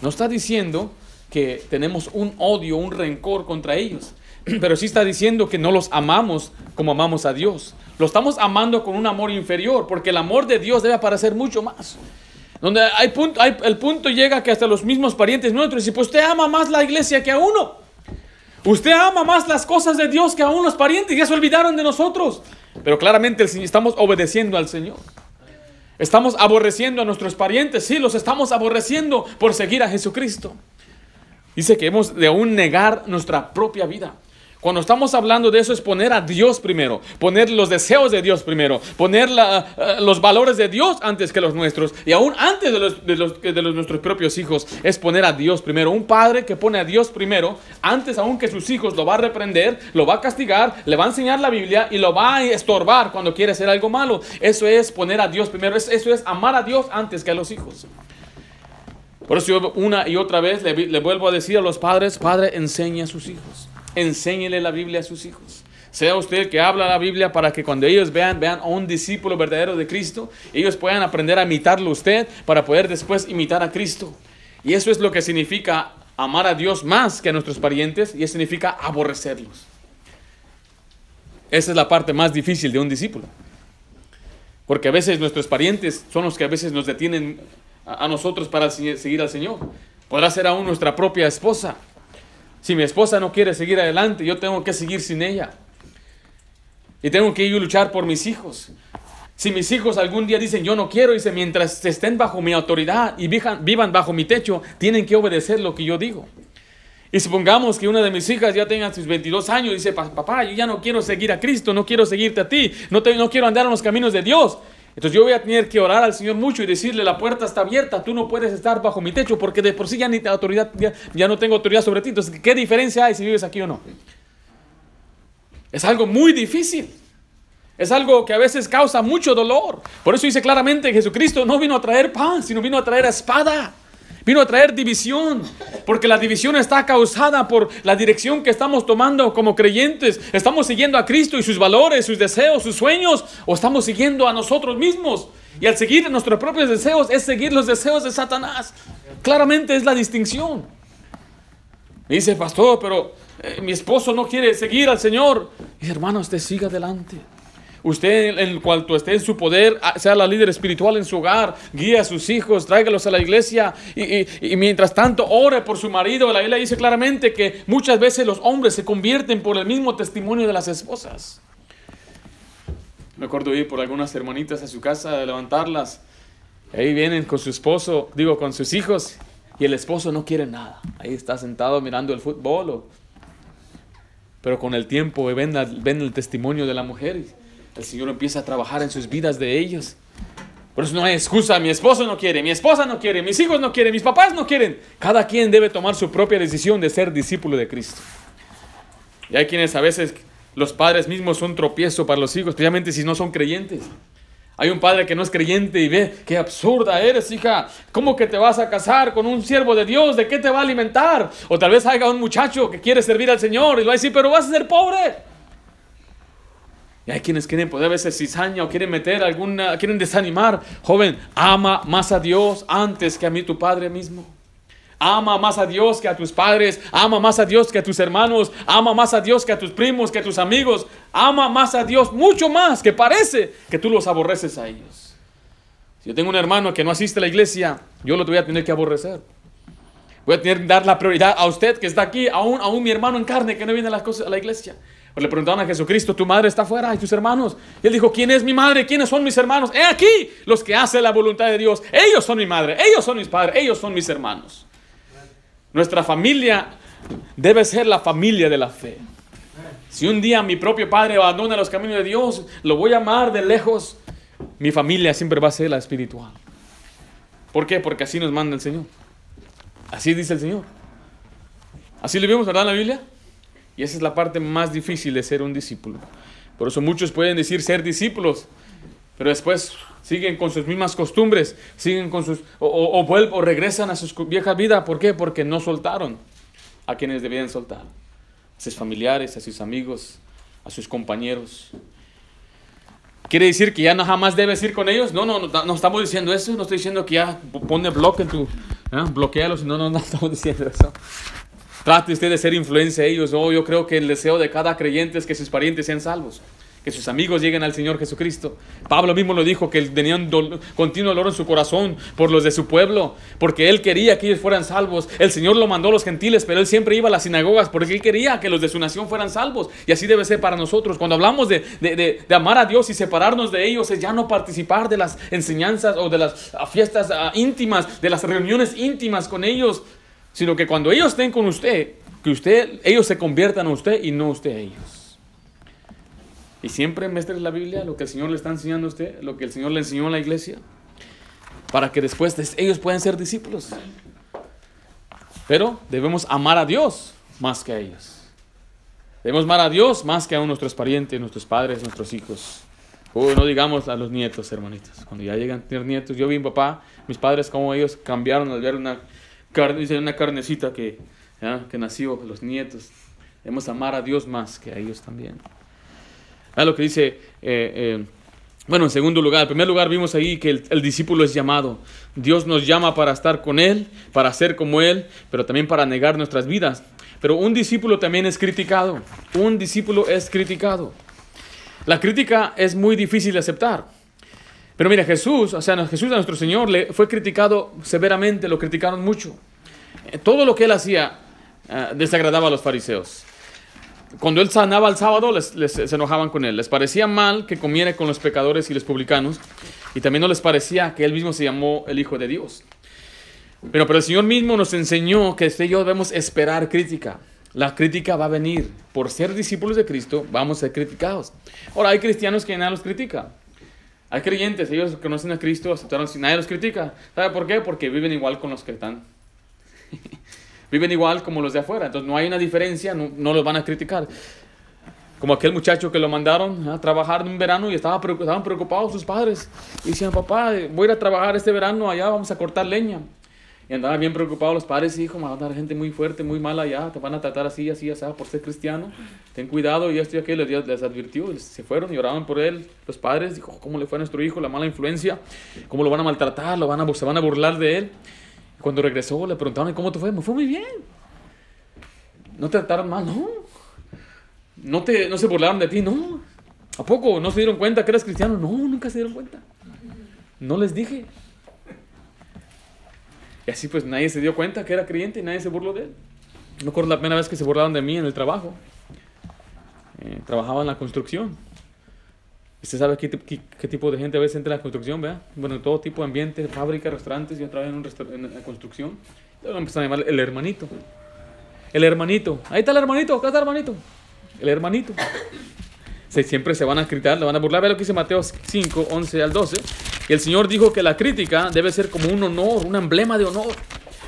no está diciendo que tenemos un odio, un rencor contra ellos. pero sí está diciendo que no los amamos como amamos a Dios. Lo estamos amando con un amor inferior, porque el amor de Dios debe aparecer mucho más. Donde hay el punto llega que hasta los mismos parientes nuestros, y pues usted ama más la iglesia que a uno. Usted ama más las cosas de Dios que a unos parientes, ya se olvidaron de nosotros. Pero claramente estamos obedeciendo al Señor. Estamos aborreciendo a nuestros parientes, sí, los estamos aborreciendo por seguir a Jesucristo. Dice que hemos de aún negar nuestra propia vida. Cuando estamos hablando de eso es poner a Dios primero, poner los deseos de Dios primero, poner eh, los valores de Dios antes que los nuestros y aún antes de los, de, los, nuestros propios hijos es poner a Dios primero. Un padre que pone a Dios primero, antes aún que sus hijos lo va a reprender, lo va a castigar, le va a enseñar la Biblia y lo va a estorbar cuando quiere hacer algo malo. Eso es poner a Dios primero, eso es amar a Dios antes que a los hijos. Por eso yo una y otra vez le, le vuelvo a decir a los padres, padre, enseñe a sus hijos enséñele la Biblia a sus hijos. Sea usted que habla la Biblia para que cuando ellos vean, vean a un discípulo verdadero de Cristo, ellos puedan aprender a imitarlo usted para poder después imitar a Cristo. Y eso es lo que significa amar a Dios más que a nuestros parientes y eso significa aborrecerlos. Esa es la parte más difícil de un discípulo. Porque a veces nuestros parientes son los que a veces nos detienen a, nosotros para seguir al Señor. Podrá ser aún nuestra propia esposa si mi esposa no quiere seguir adelante, yo tengo que seguir sin ella. Y tengo que ir a luchar por mis hijos. Si mis hijos algún día dicen yo no quiero, dice mientras estén bajo mi autoridad y vivan, bajo mi techo, tienen que obedecer lo que yo digo. Y supongamos que una de mis hijas ya tenga sus 22 años y dice, papá, yo ya no quiero seguir a Cristo, no quiero seguirte a ti, no, no quiero andar en los caminos de Dios. Entonces yo voy a tener que orar al Señor mucho y decirle, la puerta está abierta, tú no puedes estar bajo mi techo porque de por sí ya, ni autoridad, ya, no tengo autoridad sobre ti. Entonces, ¿qué diferencia hay si vives aquí o no? Es algo muy difícil. Es algo que a veces causa mucho dolor. Por eso dice claramente Jesucristo no vino a traer pan, sino vino a traer espada. Vino a traer división, porque la división está causada por la dirección que estamos tomando como creyentes. ¿Estamos siguiendo a Cristo y sus valores, sus deseos, sus sueños? ¿O estamos siguiendo a nosotros mismos? Y al seguir nuestros propios deseos es seguir los deseos de Satanás. Claramente es la distinción. Me dice, pastor, pero eh, mi esposo no quiere seguir al Señor. Y hermano, usted siga adelante. Usted, en cuanto esté en su poder, ah, sea la líder espiritual en su hogar, guíe a sus hijos, tráigalos a la iglesia y, mientras tanto ore por su marido. La Biblia dice claramente que muchas veces los hombres se convierten por el mismo testimonio de las esposas. Me acuerdo ir por algunas hermanitas a su casa a levantarlas. Ahí vienen con su esposo, digo, con sus hijos, y el esposo no quiere nada. Ahí está sentado mirando el fútbol. Pero con el tiempo ven, ven el testimonio de la mujer el Señor empieza a trabajar en sus vidas de ellos. Por eso no hay excusa, mi esposo no quiere, mi esposa no quiere, mis hijos no quieren, mis papás no quieren. Cada quien debe tomar su propia decisión de ser discípulo de Cristo. Y hay quienes a veces los padres mismos son tropiezo para los hijos, especialmente si no son creyentes. Hay un padre que no es creyente y ve, qué absurda eres, hija. ¿Cómo que te vas a casar con un siervo de Dios? ¿De qué te va a alimentar? O tal vez haya un muchacho que quiere servir al Señor y lo va a decir, pero vas a ser pobre. Y hay quienes quieren poder a veces cizaña o quieren meter alguna, quieren desanimar. Joven, ama más a Dios antes que a mí tu Padre mismo. Ama más a Dios que a tus padres, ama más a Dios que a tus hermanos, ama más a Dios que a tus primos, que a tus amigos, ama más a Dios mucho más que parece que tú los aborreces a ellos. Si yo tengo un hermano que no asiste a la iglesia, yo lo voy a tener que aborrecer. Voy a tener que dar la prioridad a usted que está aquí, aún, aún mi hermano en carne que no viene a la, a la iglesia. Le preguntaron a Jesucristo, tu madre está afuera y tus hermanos. Él dijo, ¿quién es mi madre? ¿Quiénes son mis hermanos? He aquí los que hacen la voluntad de Dios. Ellos son mi madre, ellos son mis padres, ellos son mis hermanos. Nuestra familia debe ser la familia de la fe. Si un día mi propio padre abandona los caminos de Dios, lo voy a amar de lejos. Mi familia siempre va a ser la espiritual. ¿Por qué? Porque así nos manda el Señor. Así dice el Señor. Así lo vimos, ¿verdad, en la Biblia? Y esa es la parte más difícil de ser un discípulo. Por eso muchos pueden decir ser discípulos, pero después siguen con sus mismas costumbres, siguen con sus o, vuelven o regresan a sus viejas vidas. ¿Por qué? Porque no soltaron a quienes debían soltar. A sus familiares, a sus amigos, a sus compañeros. ¿Quiere decir que ya no jamás debes ir con ellos? No, no, no, estamos diciendo eso. No estoy diciendo que ya pone bloque en tu... ¿eh? Bloquealos. No, no, no estamos diciendo eso. Trate usted de ser influencia a ellos. Oh, yo creo que el deseo de cada creyente es que sus parientes sean salvos, que sus amigos lleguen al Señor Jesucristo. Pablo mismo lo dijo, que él tenía un continuo dolor en su corazón por los de su pueblo, porque él quería que ellos fueran salvos. El Señor lo mandó a los gentiles, pero él siempre iba a las sinagogas porque él quería que los de su nación fueran salvos. Y así debe ser para nosotros. Cuando hablamos de, de, amar a Dios y separarnos de ellos, es ya no participar de las enseñanzas o de las fiestas ah, íntimas, de las reuniones íntimas con ellos sino que cuando ellos estén con usted, que usted, ellos se conviertan a usted y no usted a ellos. Y siempre muestre la Biblia lo que el Señor le está enseñando a usted, lo que el Señor le enseñó a la iglesia, para que después ellos puedan ser discípulos. Pero debemos amar a Dios más que a ellos. Debemos amar a Dios más que a nuestros parientes, nuestros padres, nuestros hijos. O no digamos a los nietos, hermanitos. Cuando ya llegan a tener nietos, yo vi mi papá, mis padres, como ellos cambiaron al ver una, carne, una carnecita que, que nació, los nietos. Debemos amar a Dios más que a ellos también. a lo que dice, eh, eh, bueno, en segundo lugar, en primer lugar vimos ahí que el, el, discípulo es llamado. Dios nos llama para estar con Él, para ser como Él, pero también para negar nuestras vidas. Pero un discípulo también es criticado. Un discípulo es criticado. La crítica es muy difícil de aceptar. Pero mira, Jesús, o sea, Jesús a nuestro Señor le fue criticado severamente, lo criticaron mucho. Eh, todo lo que él hacía eh, desagradaba a los fariseos. Cuando él sanaba el sábado, les, se enojaban con él. Les parecía mal que comiera con los pecadores y los publicanos. Y también no les parecía que él mismo se llamó el Hijo de Dios. Pero, pero el Señor mismo nos enseñó que este y yo debemos esperar crítica. La crítica va a venir. Por ser discípulos de Cristo, vamos a ser criticados. Ahora, hay cristianos que nadie los critica. Hay creyentes, ellos conocen a Cristo, aceptaron, nadie los critica. ¿Sabe por qué? Porque viven igual con los que están. viven igual como los de afuera. Entonces no hay una diferencia, no, no los van a criticar. Como aquel muchacho que lo mandaron a trabajar en un verano y estaba, estaban preocupados sus padres. Y decían, papá, voy a ir a trabajar este verano allá, vamos a cortar leña. Y andaban bien preocupados los padres, hijo, me va a dar gente muy fuerte, muy mala allá, te van a tratar así, así, así, por ser cristiano. Ten cuidado, y esto y aquello les, les advirtió, se fueron y oraban por él. Los padres, dijo, ¿cómo le fue a nuestro hijo la mala influencia? ¿Cómo lo van a maltratar? ¿Lo van a, ¿Se van a burlar de él? Cuando regresó le preguntaron, ¿cómo te fue? Me fue muy bien. No te trataron mal, no. No, te, no se burlaron de ti, no. ¿A poco no se dieron cuenta que eras cristiano? No, nunca se dieron cuenta. No les dije. Y así pues nadie se dio cuenta que era creyente y nadie se burló de él. No recuerdo la primera vez que se burlaron de mí en el trabajo. Eh, trabajaba en la construcción. ¿Usted sabe qué, qué, tipo de gente a veces entra en la construcción? ¿vea? Bueno, todo tipo de ambiente, fábrica, restaurantes. Yo trabajé en, un en la construcción. Luego empezaron a llamar el hermanito. El hermanito. Ahí está el hermanito, acá está el hermanito. El hermanito. Se, siempre se van a gritar, le van a burlar. Ve lo que dice Mateo 5, 11 al 12. El Señor dijo que la crítica debe ser como un honor, un emblema de honor.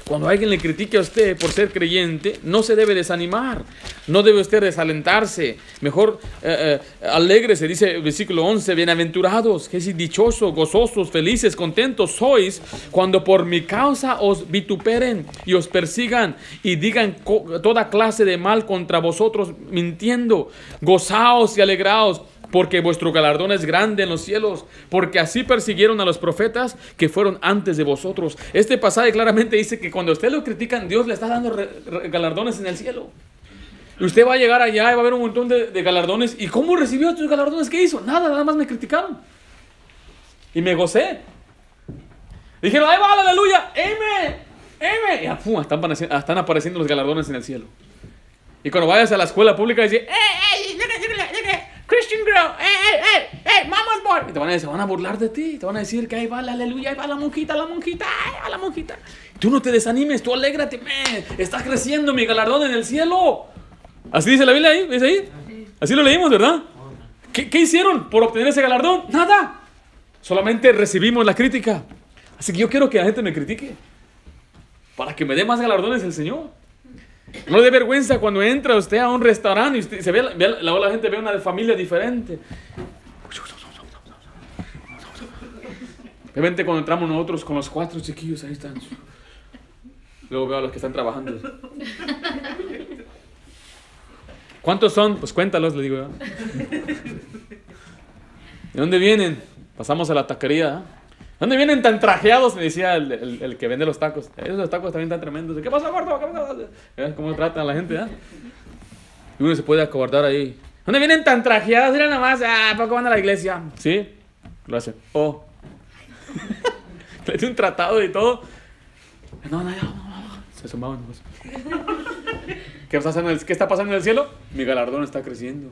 Cuando alguien le critique a usted por ser creyente, no se debe desanimar, no debe usted desalentarse. Mejor eh, eh, alegre, se dice versículo 11, bienaventurados, que es dichosos, gozosos, felices, contentos sois cuando por mi causa os vituperen y os persigan y digan toda clase de mal contra vosotros mintiendo. Gozaos y alegraos porque vuestro galardón es grande en los cielos, porque así persiguieron a los profetas que fueron antes de vosotros. Este pasaje claramente dice que cuando usted lo critican, Dios le está dando galardones en el cielo. Usted va a llegar allá y va a ver un montón de, galardones. ¿Y cómo recibió estos galardones? ¿Qué hizo? Nada, nada más me criticaron. Y me gocé. Dijeron, ahí va, aleluya, M, M. Y pum, están, apareciendo, están apareciendo los galardones en el cielo. Y cuando vayas a la escuela pública, dice, ¡eh, eh, Christian girl, ¡eh, eh, eh! ¡eh! ¡Mama's boy! Y te van, a, se van a burlar de ti. Te van a decir que ahí va la aleluya, ahí va la monjita, la monjita, ahí va la monjita. Tú no te desanimes, tú alégrate, me. Estás creciendo mi galardón en el cielo. Así dice la Biblia ahí, ¿ves ahí? Así lo leímos, ¿verdad? ¿Qué, ¿Qué hicieron por obtener ese galardón? Nada. Solamente recibimos la crítica. Así que yo quiero que la gente me critique. Para que me dé más galardones el Señor. No de vergüenza cuando entra usted a un restaurante y se ve, la, la gente ve una familia diferente. Obviamente cuando entramos nosotros con los cuatro chiquillos, ahí están. Luego veo a los que están trabajando. ¿Cuántos son? Pues cuéntalos, le digo yo. ¿De dónde vienen? Pasamos a la taquería. ¿eh? ¿Dónde vienen tan trajeados? Me decía el, el, que vende los tacos. Esos tacos también están tremendos. ¿Qué pasa, gordo? ¿Qué pasa? ¿Cómo tratan a la gente? ¿eh? Y uno se puede acobardar ahí. ¿Dónde vienen tan trajeados? Mira nada más. Ah, ¿poco van a la iglesia? ¿Sí? Lo hace. Oh. Le hice un tratado y todo. No, no, no. no. Se sumaban. ¿Qué, ¿Qué está pasando en el cielo? Mi galardón está creciendo.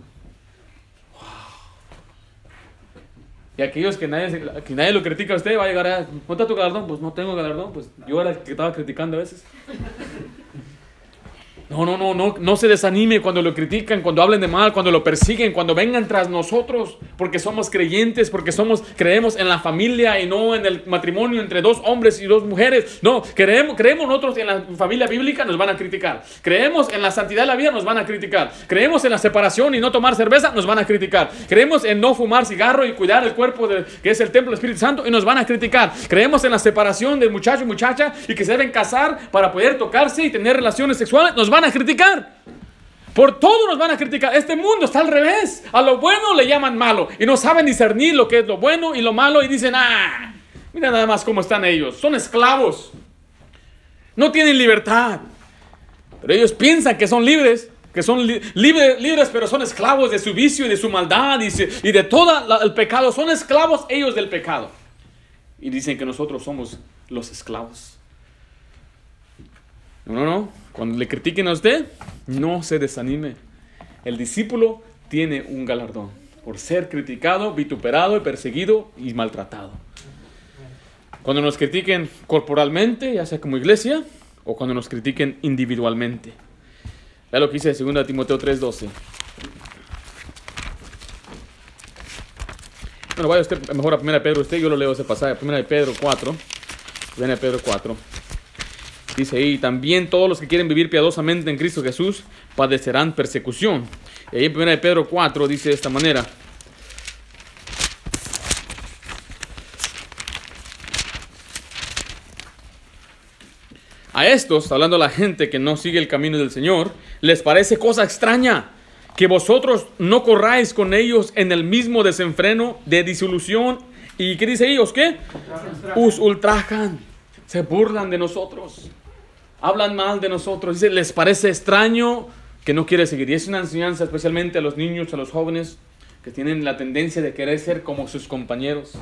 Y aquellos que nadie, que nadie lo critica a usted, va a llegar a, ¿no está tu galardón? Pues no tengo galardón, pues yo era el que estaba criticando a veces. No, no, no, no, no se desanime cuando lo critican, cuando hablen de mal, cuando lo persiguen, cuando vengan tras nosotros, porque somos creyentes, porque somos, creemos en la familia y no en el matrimonio entre dos hombres y dos mujeres. No, creemos, creemos nosotros en la familia bíblica, nos van a criticar. Creemos en la santidad de la vida, nos van a criticar. Creemos en la separación y no tomar cerveza, nos van a criticar. Creemos en no fumar cigarro y cuidar el cuerpo de, que es el templo del Espíritu Santo y nos van a criticar. Creemos en la separación del muchacho y muchacha y que se deben casar para poder tocarse y tener relaciones sexuales, nos van a criticar. Por todo nos van a criticar. Este mundo está al revés. A lo bueno le llaman malo. Y no saben discernir lo que es lo bueno y lo malo. Y dicen, ah, mira nada más cómo están ellos. Son esclavos. No tienen libertad. Pero ellos piensan que son libres. Que son libres, pero son esclavos de su vicio y de su maldad y, y de todo el pecado. Son esclavos ellos del pecado. Y dicen que nosotros somos los esclavos. No, no, Cuando le critiquen a usted, no se desanime. El discípulo tiene un galardón por ser criticado, vituperado, perseguido y maltratado. Cuando nos critiquen corporalmente, ya sea como iglesia, o cuando nos critiquen individualmente. Vea lo que dice 2 Timoteo 3:12. Bueno, vaya usted mejor a 1 Pedro, usted yo lo leo ese pasaje, 1 Pedro 4, 1 Pedro 4. Dice, y también todos los que quieren vivir piadosamente en Cristo Jesús padecerán persecución. Y ahí en 1 Pedro 4 dice de esta manera. A estos, hablando a la gente que no sigue el camino del Señor, les parece cosa extraña que vosotros no corráis con ellos en el mismo desenfreno de disolución. ¿Y qué dice ellos? ¿Qué? Us ultrajan, se burlan de nosotros hablan mal de nosotros, dice, les parece extraño que no quiere seguir. Y es una enseñanza especialmente a los niños, a los jóvenes, que tienen la tendencia de querer ser como sus compañeros.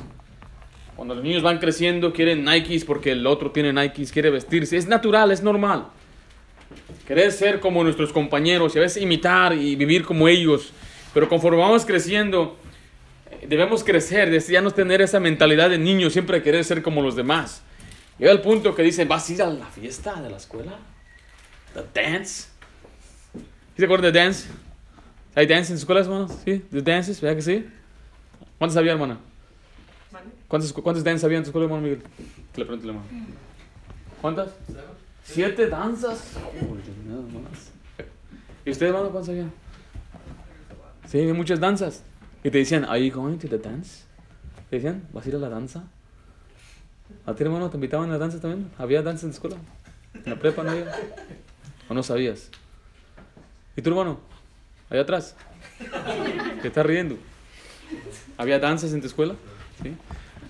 Cuando los niños van creciendo, quieren Nikes porque el otro tiene Nikes, quiere vestirse. Es natural, es normal. Querer ser como nuestros compañeros y a veces imitar y vivir como ellos. Pero conforme vamos creciendo, debemos crecer, ya no tener esa mentalidad de niño, siempre querer ser como los demás. Llega el punto que dicen, ¿vas a ir a la fiesta de la escuela? The dance. ¿Se acuerdan de dance? ¿Hay dance en escuelas, hermanos? ¿Sí? ¿De dances? ¿Verdad que sí? ¿Cuántos había, hermana? ¿Cuántos, ¿Cuántos dances había en tu escuela, hermano Miguel? Que le pregunto hermano. ¿Cuántas? Siete danzas. ¿Y usted, hermano, cuántos había? Sí, hay muchas danzas. Y te decían, ¿Are you going to the dance? Te decían, ¿vas a ir a la danza? ¿A ti, hermano, te invitaban a danza también? ¿Había danza en la escuela? ¿En la prepa no había? ¿O no sabías? ¿Y tu hermano? Allá atrás. ¿Qué estás riendo? ¿Había danzas en tu escuela? ¿Sí?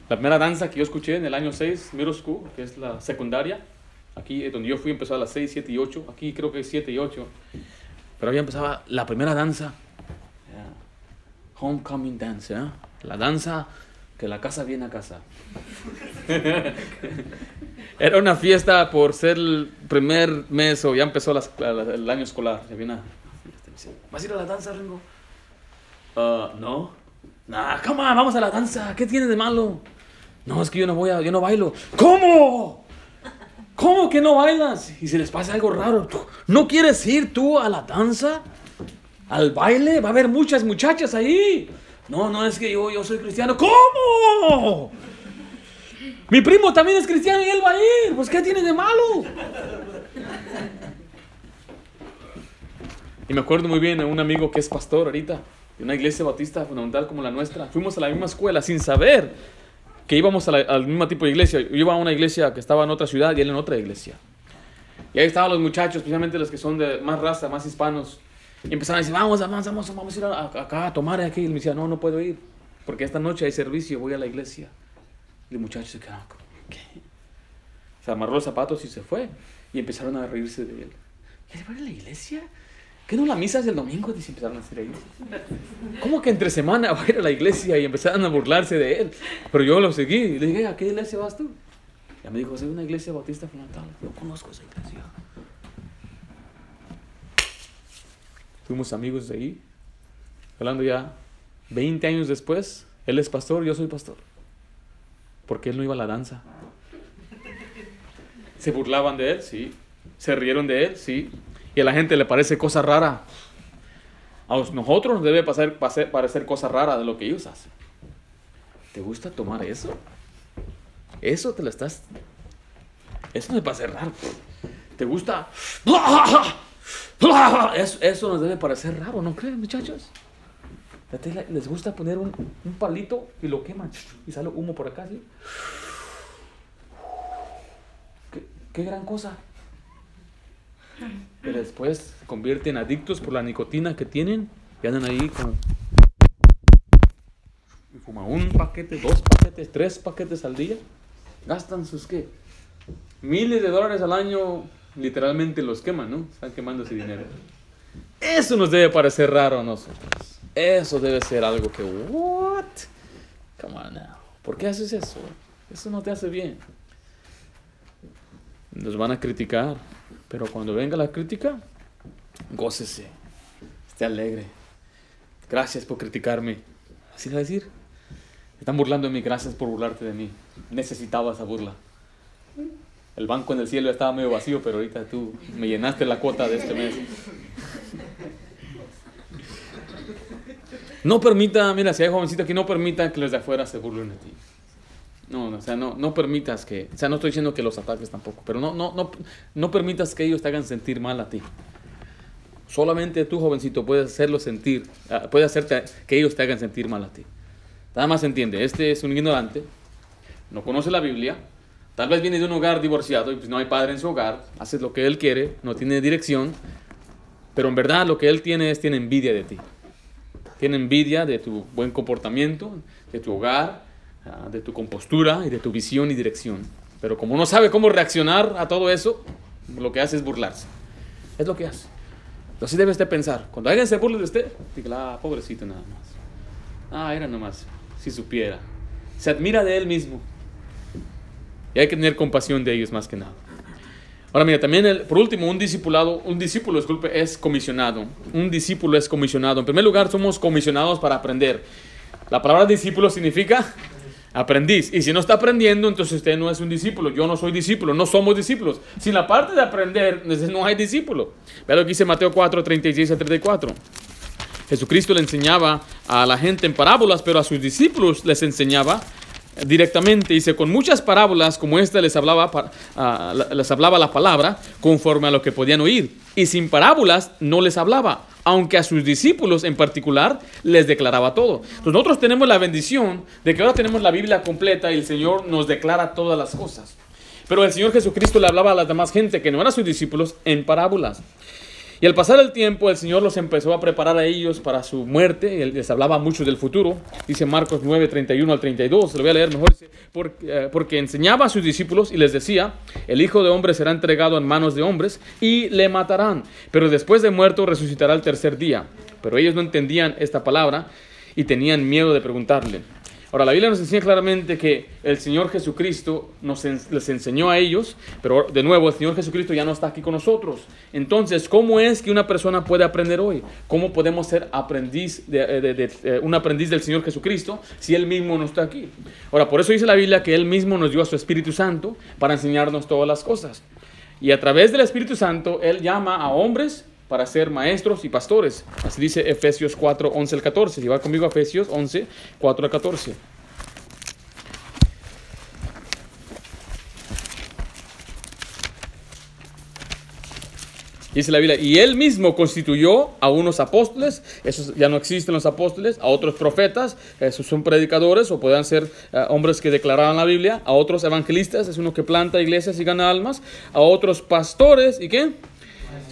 La primera danza que yo escuché en el año 6, middle school, que es la secundaria, aquí donde yo fui empezó a las 6, 7 y 8, aquí creo que es 7 y 8, pero había empezaba la primera danza, homecoming dance, ¿eh? la danza que la casa viene a casa. Era una fiesta por ser el primer mes o ya empezó el año escolar. Ya viene ¿Vas a ir a la danza, Ringo? Uh, no. Nah, come on, vamos a la danza. ¿Qué tiene de malo? No, es que yo no voy a, yo no bailo. ¿Cómo? ¿Cómo que no bailas? Y si les pasa algo raro, ¿no quieres ir tú a la danza? ¿Al baile? Va a haber muchas muchachas ahí. No, no es que yo, yo soy cristiano. ¿Cómo? Mi primo también es cristiano y él va a ir. Pues ¿qué tiene de malo? Y me acuerdo muy bien de un amigo que es pastor ahorita, de una iglesia bautista fundamental como la nuestra. Fuimos a la misma escuela sin saber que íbamos al mismo tipo de iglesia. Yo iba a una iglesia que estaba en otra ciudad y él en otra iglesia. Y ahí estaban los muchachos, especialmente los que son de más raza, más hispanos. Y empezaron a decir, vamos, vamos, vamos, vamos a ir acá a tomar aquí. Y me decía, no, no puedo ir, porque esta noche hay servicio, voy a la iglesia. Y el muchacho se quedó, ¿qué? Se amarró los zapatos y se fue. Y empezaron a reírse de él. ¿Qué va a la iglesia? ¿Qué no la misa es el domingo? Dice, empezaron a decir. ¿Cómo que entre semana va a ir a la iglesia? Y empezaron a burlarse de él. Pero yo lo seguí y le dije, ¿a qué iglesia vas tú? Y me dijo, soy una iglesia bautista fundamental. Yo conozco esa iglesia. Fuimos amigos de ahí. Hablando ya 20 años después, él es pastor, yo soy pastor. Porque él no iba a la danza. ¿Se burlaban de él? Sí. ¿Se rieron de él? Sí. Y a la gente le parece cosa rara. A nosotros nos debe pasar, parecer cosa rara de lo que ellos hacen. ¿Te gusta tomar eso? Eso te lo estás... Eso me parece raro. ¿Te gusta? Eso, eso nos debe parecer raro, ¿no creen, muchachos? Les gusta poner un, palito y lo queman y sale humo por acá, ¿sí? ¿Qué, qué gran cosa. Pero después se convierten en adictos por la nicotina que tienen y andan ahí con... Un paquete, dos paquetes, tres paquetes al día. Gastan sus qué? Miles de dólares al año, literalmente los queman, ¿no? Están quemando ese dinero. Eso nos debe parecer raro a nosotros. Eso debe ser algo que, what? Come on now. ¿Por qué haces eso? Eso no te hace bien. Nos van a criticar, pero cuando venga la crítica, gócese, esté alegre. Gracias por criticarme. Así va a decir. Están burlando de mí, gracias por burlarte de mí. Necesitaba esa burla. El banco en el cielo estaba medio vacío, pero ahorita tú me llenaste la cuota de este mes. No permita, mira, si hay jovencito aquí, no permita que los de afuera se burlen de ti. No, o sea, no, no permitas que, o sea, no estoy diciendo que los ataques tampoco, pero no, no, no, no permitas que ellos te hagan sentir mal a ti. Solamente tú, jovencito, puedes hacerlo sentir, ah, puedes hacerte que ellos te hagan sentir mal a ti. Nada más entiende, este es un ignorante, no conoce la Biblia, tal vez viene de un hogar divorciado y pues no hay padre en su hogar, hace lo que él quiere, no tiene dirección, pero en verdad lo que él tiene es, tiene envidia de ti. Tiene envidia de tu buen comportamiento, de tu hogar, ah, de tu compostura y de tu visión y dirección. Pero como no sabe cómo reaccionar a todo eso, lo que hace es burlarse. Es lo que hace. Así debe usted pensar. Cuando alguien se burle de usted, diga, ah, pobrecito nada más. Ah, era nomás, si supiera. Se admira de él mismo. Y hay que tener compasión de ellos más que nada. Ahora mira, también el, por último, un discipulado, un discípulo, disculpe, es comisionado. Un discípulo es comisionado. En primer lugar, somos comisionados para aprender. La palabra discípulo significa aprendiz. Y si no está aprendiendo, entonces usted no es un discípulo. Yo no soy discípulo, no somos discípulos. Sin la parte de aprender, no hay discípulo. Vea lo que dice Mateo 4, 36 a 34. Jesucristo le enseñaba a la gente en parábolas, pero a sus discípulos les enseñaba directamente. Dice, con muchas parábolas como esta les hablaba, uh, les hablaba la palabra conforme a lo que podían oír. Y sin parábolas no les hablaba, aunque a sus discípulos en particular les declaraba todo. nosotros tenemos la bendición de que ahora tenemos la Biblia completa y el Señor nos declara todas las cosas. Pero el Señor Jesucristo le hablaba a las demás gente que no eran sus discípulos en parábolas. Y al pasar el tiempo, el Señor los empezó a preparar a ellos para su muerte. Él les hablaba mucho del futuro. Dice Marcos 9, 31 al 32. Lo voy a leer mejor. Eh, porque enseñaba a sus discípulos y les decía, el Hijo de Hombre será entregado en manos de hombres y le matarán. Pero después de muerto resucitará el tercer día. Pero ellos no entendían esta palabra y tenían miedo de preguntarle. Ahora, la Biblia nos enseña claramente que el Señor Jesucristo nos les enseñó a ellos, pero de nuevo, el Señor Jesucristo ya no está aquí con nosotros. Entonces, ¿cómo es que una persona puede aprender hoy? ¿Cómo podemos ser aprendiz de, eh, un aprendiz del Señor Jesucristo si Él mismo no está aquí? Ahora, por eso dice la Biblia que Él mismo nos dio a su Espíritu Santo para enseñarnos todas las cosas. Y a través del Espíritu Santo, Él llama a hombres para ser maestros y pastores. Así dice Efesios 4, 11 al 14. Si va conmigo a Efesios 11, 4 al 14. Dice la Biblia, y él mismo constituyó a unos apóstoles, esos ya no existen los apóstoles, a otros profetas, esos son predicadores o puedan ser eh, hombres que declaraban la Biblia, a otros evangelistas, es uno que planta iglesias y gana almas, a otros pastores, ¿y qué?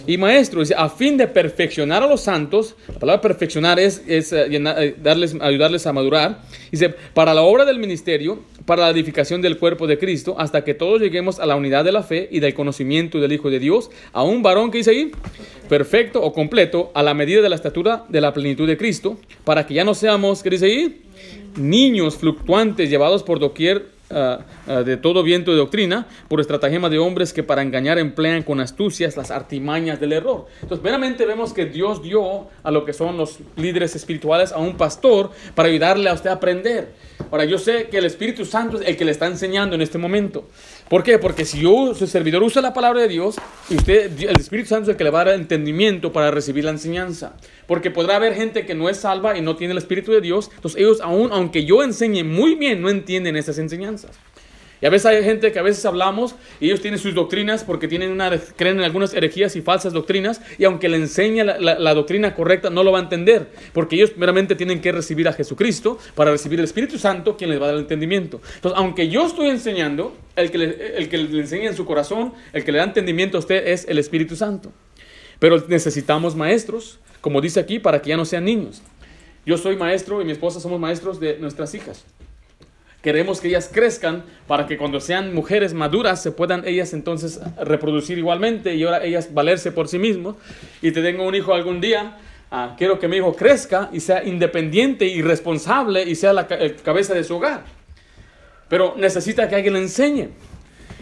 Y maestro, a fin de perfeccionar a los santos, la palabra perfeccionar es, es eh, eh, darles, ayudarles a madurar, dice, para la obra del ministerio, para la edificación del cuerpo de Cristo, hasta que todos lleguemos a la unidad de la fe y del conocimiento del Hijo de Dios, a un varón que dice ahí, perfecto o completo, a la medida de la estatura de la plenitud de Cristo, para que ya no seamos, ¿qué dice ahí? Niños fluctuantes llevados por doquier ah, ah, de todo viento de doctrina, por estratagema de hombres que para engañar emplean con astucias las artimañas del error. Entonces, veramente vemos que Dios dio a lo que son los líderes espirituales a un pastor para ayudarle a usted a aprender. Ahora, yo sé que el Espíritu Santo es el que le está enseñando en este momento. ¿Por qué? Porque si yo, su servidor, usa la palabra de Dios, y usted, el Espíritu Santo es el que le va a dar entendimiento para recibir la enseñanza. Porque podrá haber gente que no es salva y no tiene el Espíritu de Dios. Entonces ellos aún, aunque yo enseñe muy bien, no entienden esas enseñanzas. Y a veces hay gente que a veces hablamos y ellos tienen sus doctrinas porque tienen una, creen en algunas herejías y falsas doctrinas y aunque le enseña la, doctrina correcta no lo va a entender porque ellos meramente tienen que recibir a Jesucristo para recibir el Espíritu Santo quien les va a dar el entendimiento. Entonces, aunque yo estoy enseñando, el que, el que le enseña en su corazón, el que le da entendimiento a usted es el Espíritu Santo. Pero necesitamos maestros, como dice aquí, para que ya no sean niños. Yo soy maestro y mi esposa somos maestros de nuestras hijas. Queremos que ellas crezcan para que cuando sean mujeres maduras se puedan ellas entonces reproducir igualmente y ahora ellas valerse por sí mismos. Y te tengo un hijo algún día, ah, quiero que mi hijo crezca y sea independiente y responsable y sea la cabeza de su hogar. Pero necesita que alguien le enseñe.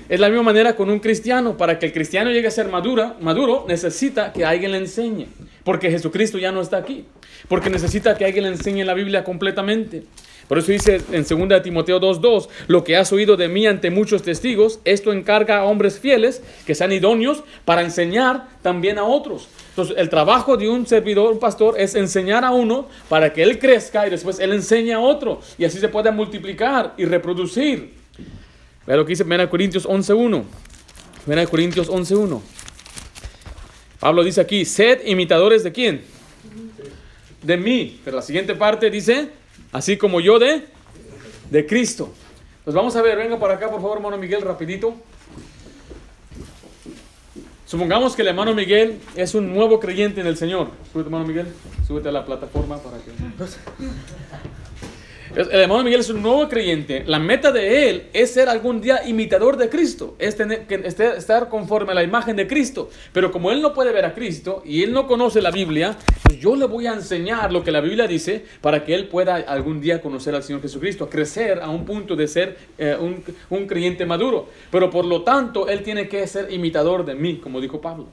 Es la misma manera con un cristiano. Para que el cristiano llegue a ser madura, maduro, necesita que alguien le enseñe. Porque Jesucristo ya no está aquí. Porque necesita que alguien le enseñe la Biblia completamente. Por eso dice en 2 Timoteo 2.2, lo que has oído de mí ante muchos testigos, esto encarga a hombres fieles que sean idóneos para enseñar también a otros. Entonces, el trabajo de un servidor, un pastor, es enseñar a uno para que él crezca y después él enseñe a otro. Y así se puede multiplicar y reproducir. Vea lo que dice 1 Corintios 11.1. 1 Corintios 11.1. Pablo dice aquí, sed imitadores de quién? De mí. Pero la siguiente parte dice, así como yo de, de Cristo. Pues vamos a ver, venga para acá por favor, hermano Miguel, rapidito. Supongamos que el hermano Miguel es un nuevo creyente en el Señor. Súbete, hermano Miguel, súbete a la plataforma para que... El hermano Miguel es un nuevo creyente. La meta de él es ser algún día imitador de Cristo, es que estar conforme a la imagen de Cristo. Pero como él no puede ver a Cristo y él no conoce la Biblia, pues yo le voy a enseñar lo que la Biblia dice para que él pueda algún día conocer al Señor Jesucristo, crecer a un punto de ser eh, un, un creyente maduro. Pero por lo tanto, él tiene que ser imitador de mí, como dijo Pablo.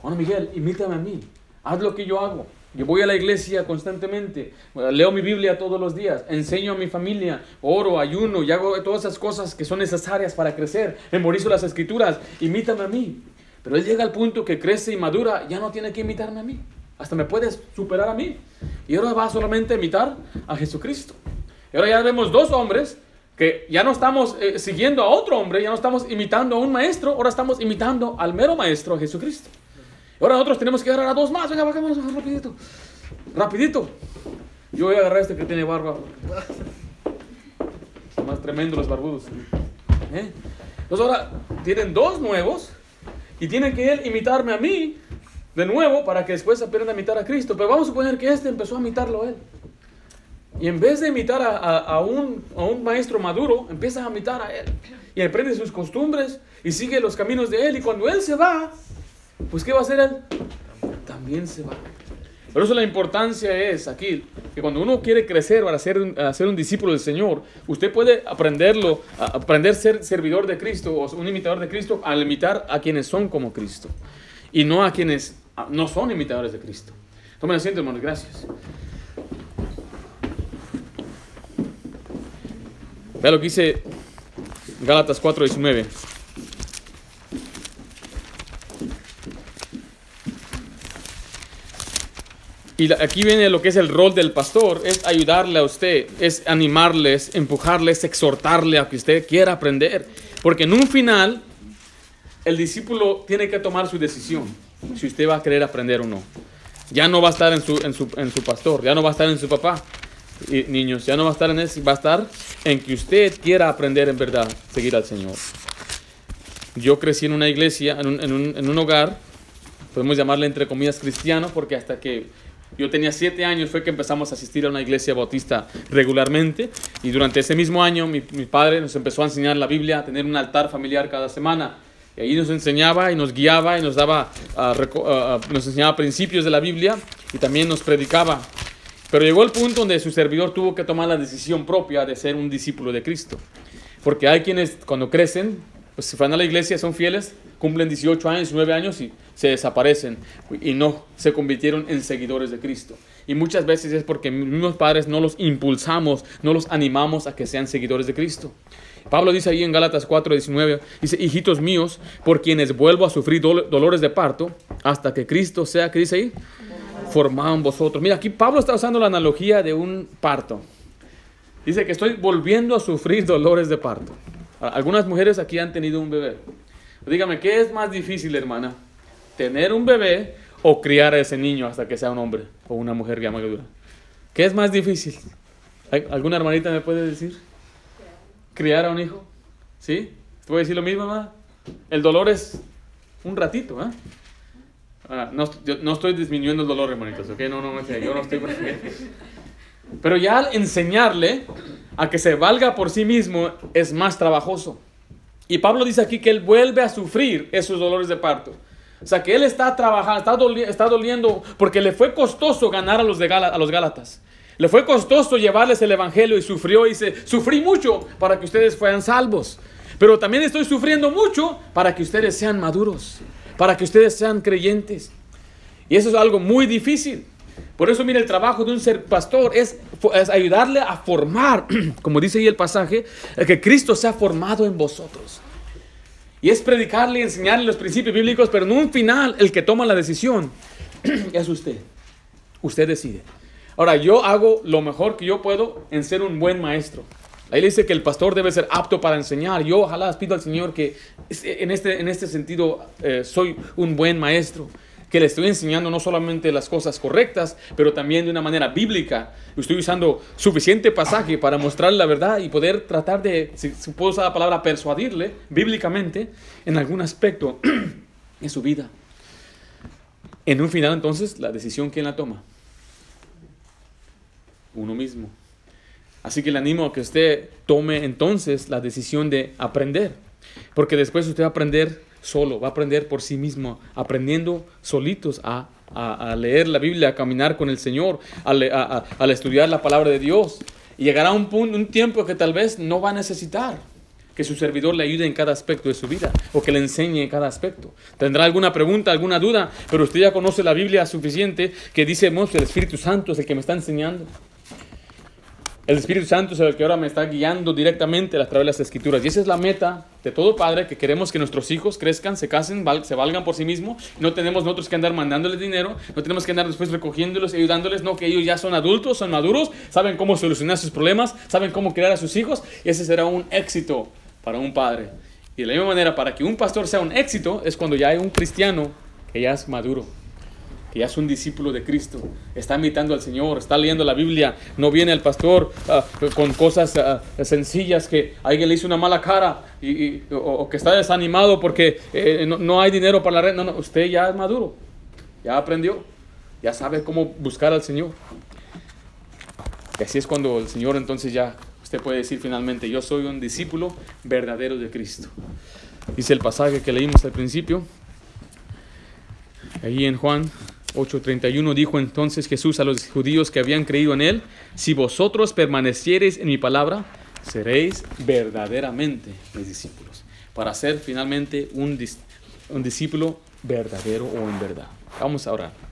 Bueno, Miguel, imítame a mí. Haz lo que yo hago. Yo voy a la iglesia constantemente, leo mi Biblia todos los días, enseño a mi familia, oro, ayuno y hago todas esas cosas que son necesarias para crecer, memorizo las escrituras, imítame a mí. Pero él llega al punto que crece y madura, ya no tiene que imitarme a mí, hasta me puedes superar a mí. Y ahora va solamente a imitar a Jesucristo. Y ahora ya vemos dos hombres que ya no estamos eh, siguiendo a otro hombre, ya no estamos imitando a un maestro, ahora estamos imitando al mero maestro, Jesucristo. Ahora nosotros tenemos que agarrar a dos más. Venga, vamos, rapidito. Rapidito. Yo voy a agarrar a este que tiene barba. Son más tremendos los barbudos. ¿Eh? Entonces ahora tienen dos nuevos y tienen que él imitarme a mí de nuevo para que después aprendan a imitar a Cristo. Pero vamos a suponer que este empezó a imitarlo él. Y en vez de imitar a, a, un, a, un, maestro maduro, empieza a imitar a él. Y aprende sus costumbres y sigue los caminos de él. Y cuando él se va, pues ¿qué va a hacer él? También se va. Por eso la importancia es aquí, que cuando uno quiere crecer para ser, un discípulo del Señor, usted puede aprenderlo, aprender a ser servidor de Cristo o un imitador de Cristo al imitar a quienes son como Cristo y no a quienes no son imitadores de Cristo. Tomen asiento, hermanos, gracias. Vea lo que dice Gálatas 4:19. Y aquí viene lo que es el rol del pastor, es ayudarle a usted, es animarles, empujarles, exhortarle a que usted quiera aprender. Porque en un final, el discípulo tiene que tomar su decisión, si usted va a querer aprender o no. Ya no va a estar en su, en su, en su pastor, ya no va a estar en su papá. Niños, ya no va a estar en eso, va a estar en que usted quiera aprender en verdad, seguir al Señor. Yo crecí en una iglesia, en un, en un, en un hogar, podemos llamarle entre comillas cristiano, porque hasta que yo tenía siete años, fue que empezamos a asistir a una iglesia bautista regularmente y durante ese mismo año mi, padre nos empezó a enseñar la Biblia, a tener un altar familiar cada semana. Y ahí nos enseñaba y nos guiaba y nos daba, ah, ah, nos enseñaba principios de la Biblia y también nos predicaba. Pero llegó el punto donde su servidor tuvo que tomar la decisión propia de ser un discípulo de Cristo. Porque hay quienes cuando crecen, pues se van a la iglesia, son fieles, cumplen 18 años, 19 años y se desaparecen y no se convirtieron en seguidores de Cristo. Y muchas veces es porque mismos padres no los impulsamos, no los animamos a que sean seguidores de Cristo. Pablo dice ahí en Gálatas 4:19, dice, hijitos míos, por quienes vuelvo a sufrir dolores de parto, hasta que Cristo sea, ¿qué dice ahí? Formado en vosotros. Mira, aquí Pablo está usando la analogía de un parto. Dice que estoy volviendo a sufrir dolores de parto. Algunas mujeres aquí han tenido un bebé. Dígame, ¿qué es más difícil, hermana? ¿Tener un bebé o criar a ese niño hasta que sea un hombre o una mujer ya madura? ¿Qué es más difícil? ¿Alguna hermanita me puede decir? Criar a un hijo. ¿Sí? ¿Te a decir lo mismo, mamá? El dolor es un ratito, ¿eh? Ah, no, no, estoy disminuyendo el dolor, hermanitos, ¿ok? No, no, yo no estoy... Pero ya al enseñarle a que se valga por sí mismo es más trabajoso. Y Pablo dice aquí que él vuelve a sufrir esos dolores de parto. O sea, que él está trabajando, está, doliendo porque le fue costoso ganar a los, de a los Gálatas. Le fue costoso llevarles el Evangelio y sufrió y dice, sufrí mucho para que ustedes fueran salvos. Pero también estoy sufriendo mucho para que ustedes sean maduros, para que ustedes sean creyentes. Y eso es algo muy difícil. Por eso, mire, el trabajo de un ser pastor es, ayudarle a formar, como dice ahí el pasaje, que Cristo sea formado en vosotros. Y es predicarle y enseñarle los principios bíblicos, pero en un final el que toma la decisión es usted. Usted decide. Ahora, yo hago lo mejor que yo puedo en ser un buen maestro. Ahí le dice que el pastor debe ser apto para enseñar. Yo ojalá pido al Señor que en este, en este sentido eh, soy un buen maestro que le estoy enseñando no solamente las cosas correctas, pero también de una manera bíblica. Estoy usando suficiente pasaje para mostrarle la verdad y poder tratar de, si, puedo usar la palabra, persuadirle bíblicamente en algún aspecto en su vida. En un final, entonces, la decisión, ¿quién la toma? Uno mismo. Así que le animo a que usted tome entonces la decisión de aprender, porque después usted va a aprender solo, va a aprender por sí mismo, aprendiendo solitos a, leer la Biblia, a caminar con el Señor, a, estudiar la palabra de Dios. Y llegará un, punto, un tiempo que tal vez no va a necesitar que su servidor le ayude en cada aspecto de su vida o que le enseñe en cada aspecto. Tendrá alguna pregunta, alguna duda, pero usted ya conoce la Biblia suficiente que dice, el Espíritu Santo es el que me está enseñando. El Espíritu Santo es el que ahora me está guiando directamente a través de las Escrituras. Y esa es la meta de todo padre, que queremos que nuestros hijos crezcan, se casen, se valgan por sí mismos. No tenemos nosotros que andar mandándoles dinero, no tenemos que andar después recogiéndolos y ayudándoles. No, que ellos ya son adultos, son maduros, saben cómo solucionar sus problemas, saben cómo criar a sus hijos. Y ese será un éxito para un padre. Y de la misma manera, para que un pastor sea un éxito, es cuando ya hay un cristiano que ya es maduro que ya es un discípulo de Cristo, está imitando al Señor, está leyendo la Biblia, no viene el pastor ah, con cosas ah, sencillas que alguien le hizo una mala cara y, o, que está desanimado porque eh, no, hay dinero para la red. No, no, usted ya es maduro, ya aprendió, ya sabe cómo buscar al Señor. Y así es cuando el Señor entonces ya, usted puede decir finalmente, yo soy un discípulo verdadero de Cristo. Dice el pasaje que leímos al principio, ahí en Juan 8:31 dijo entonces Jesús a los judíos que habían creído en él, si vosotros permaneciereis en mi palabra, seréis verdaderamente mis discípulos, para ser finalmente un, un discípulo verdadero o en verdad. Vamos a orar.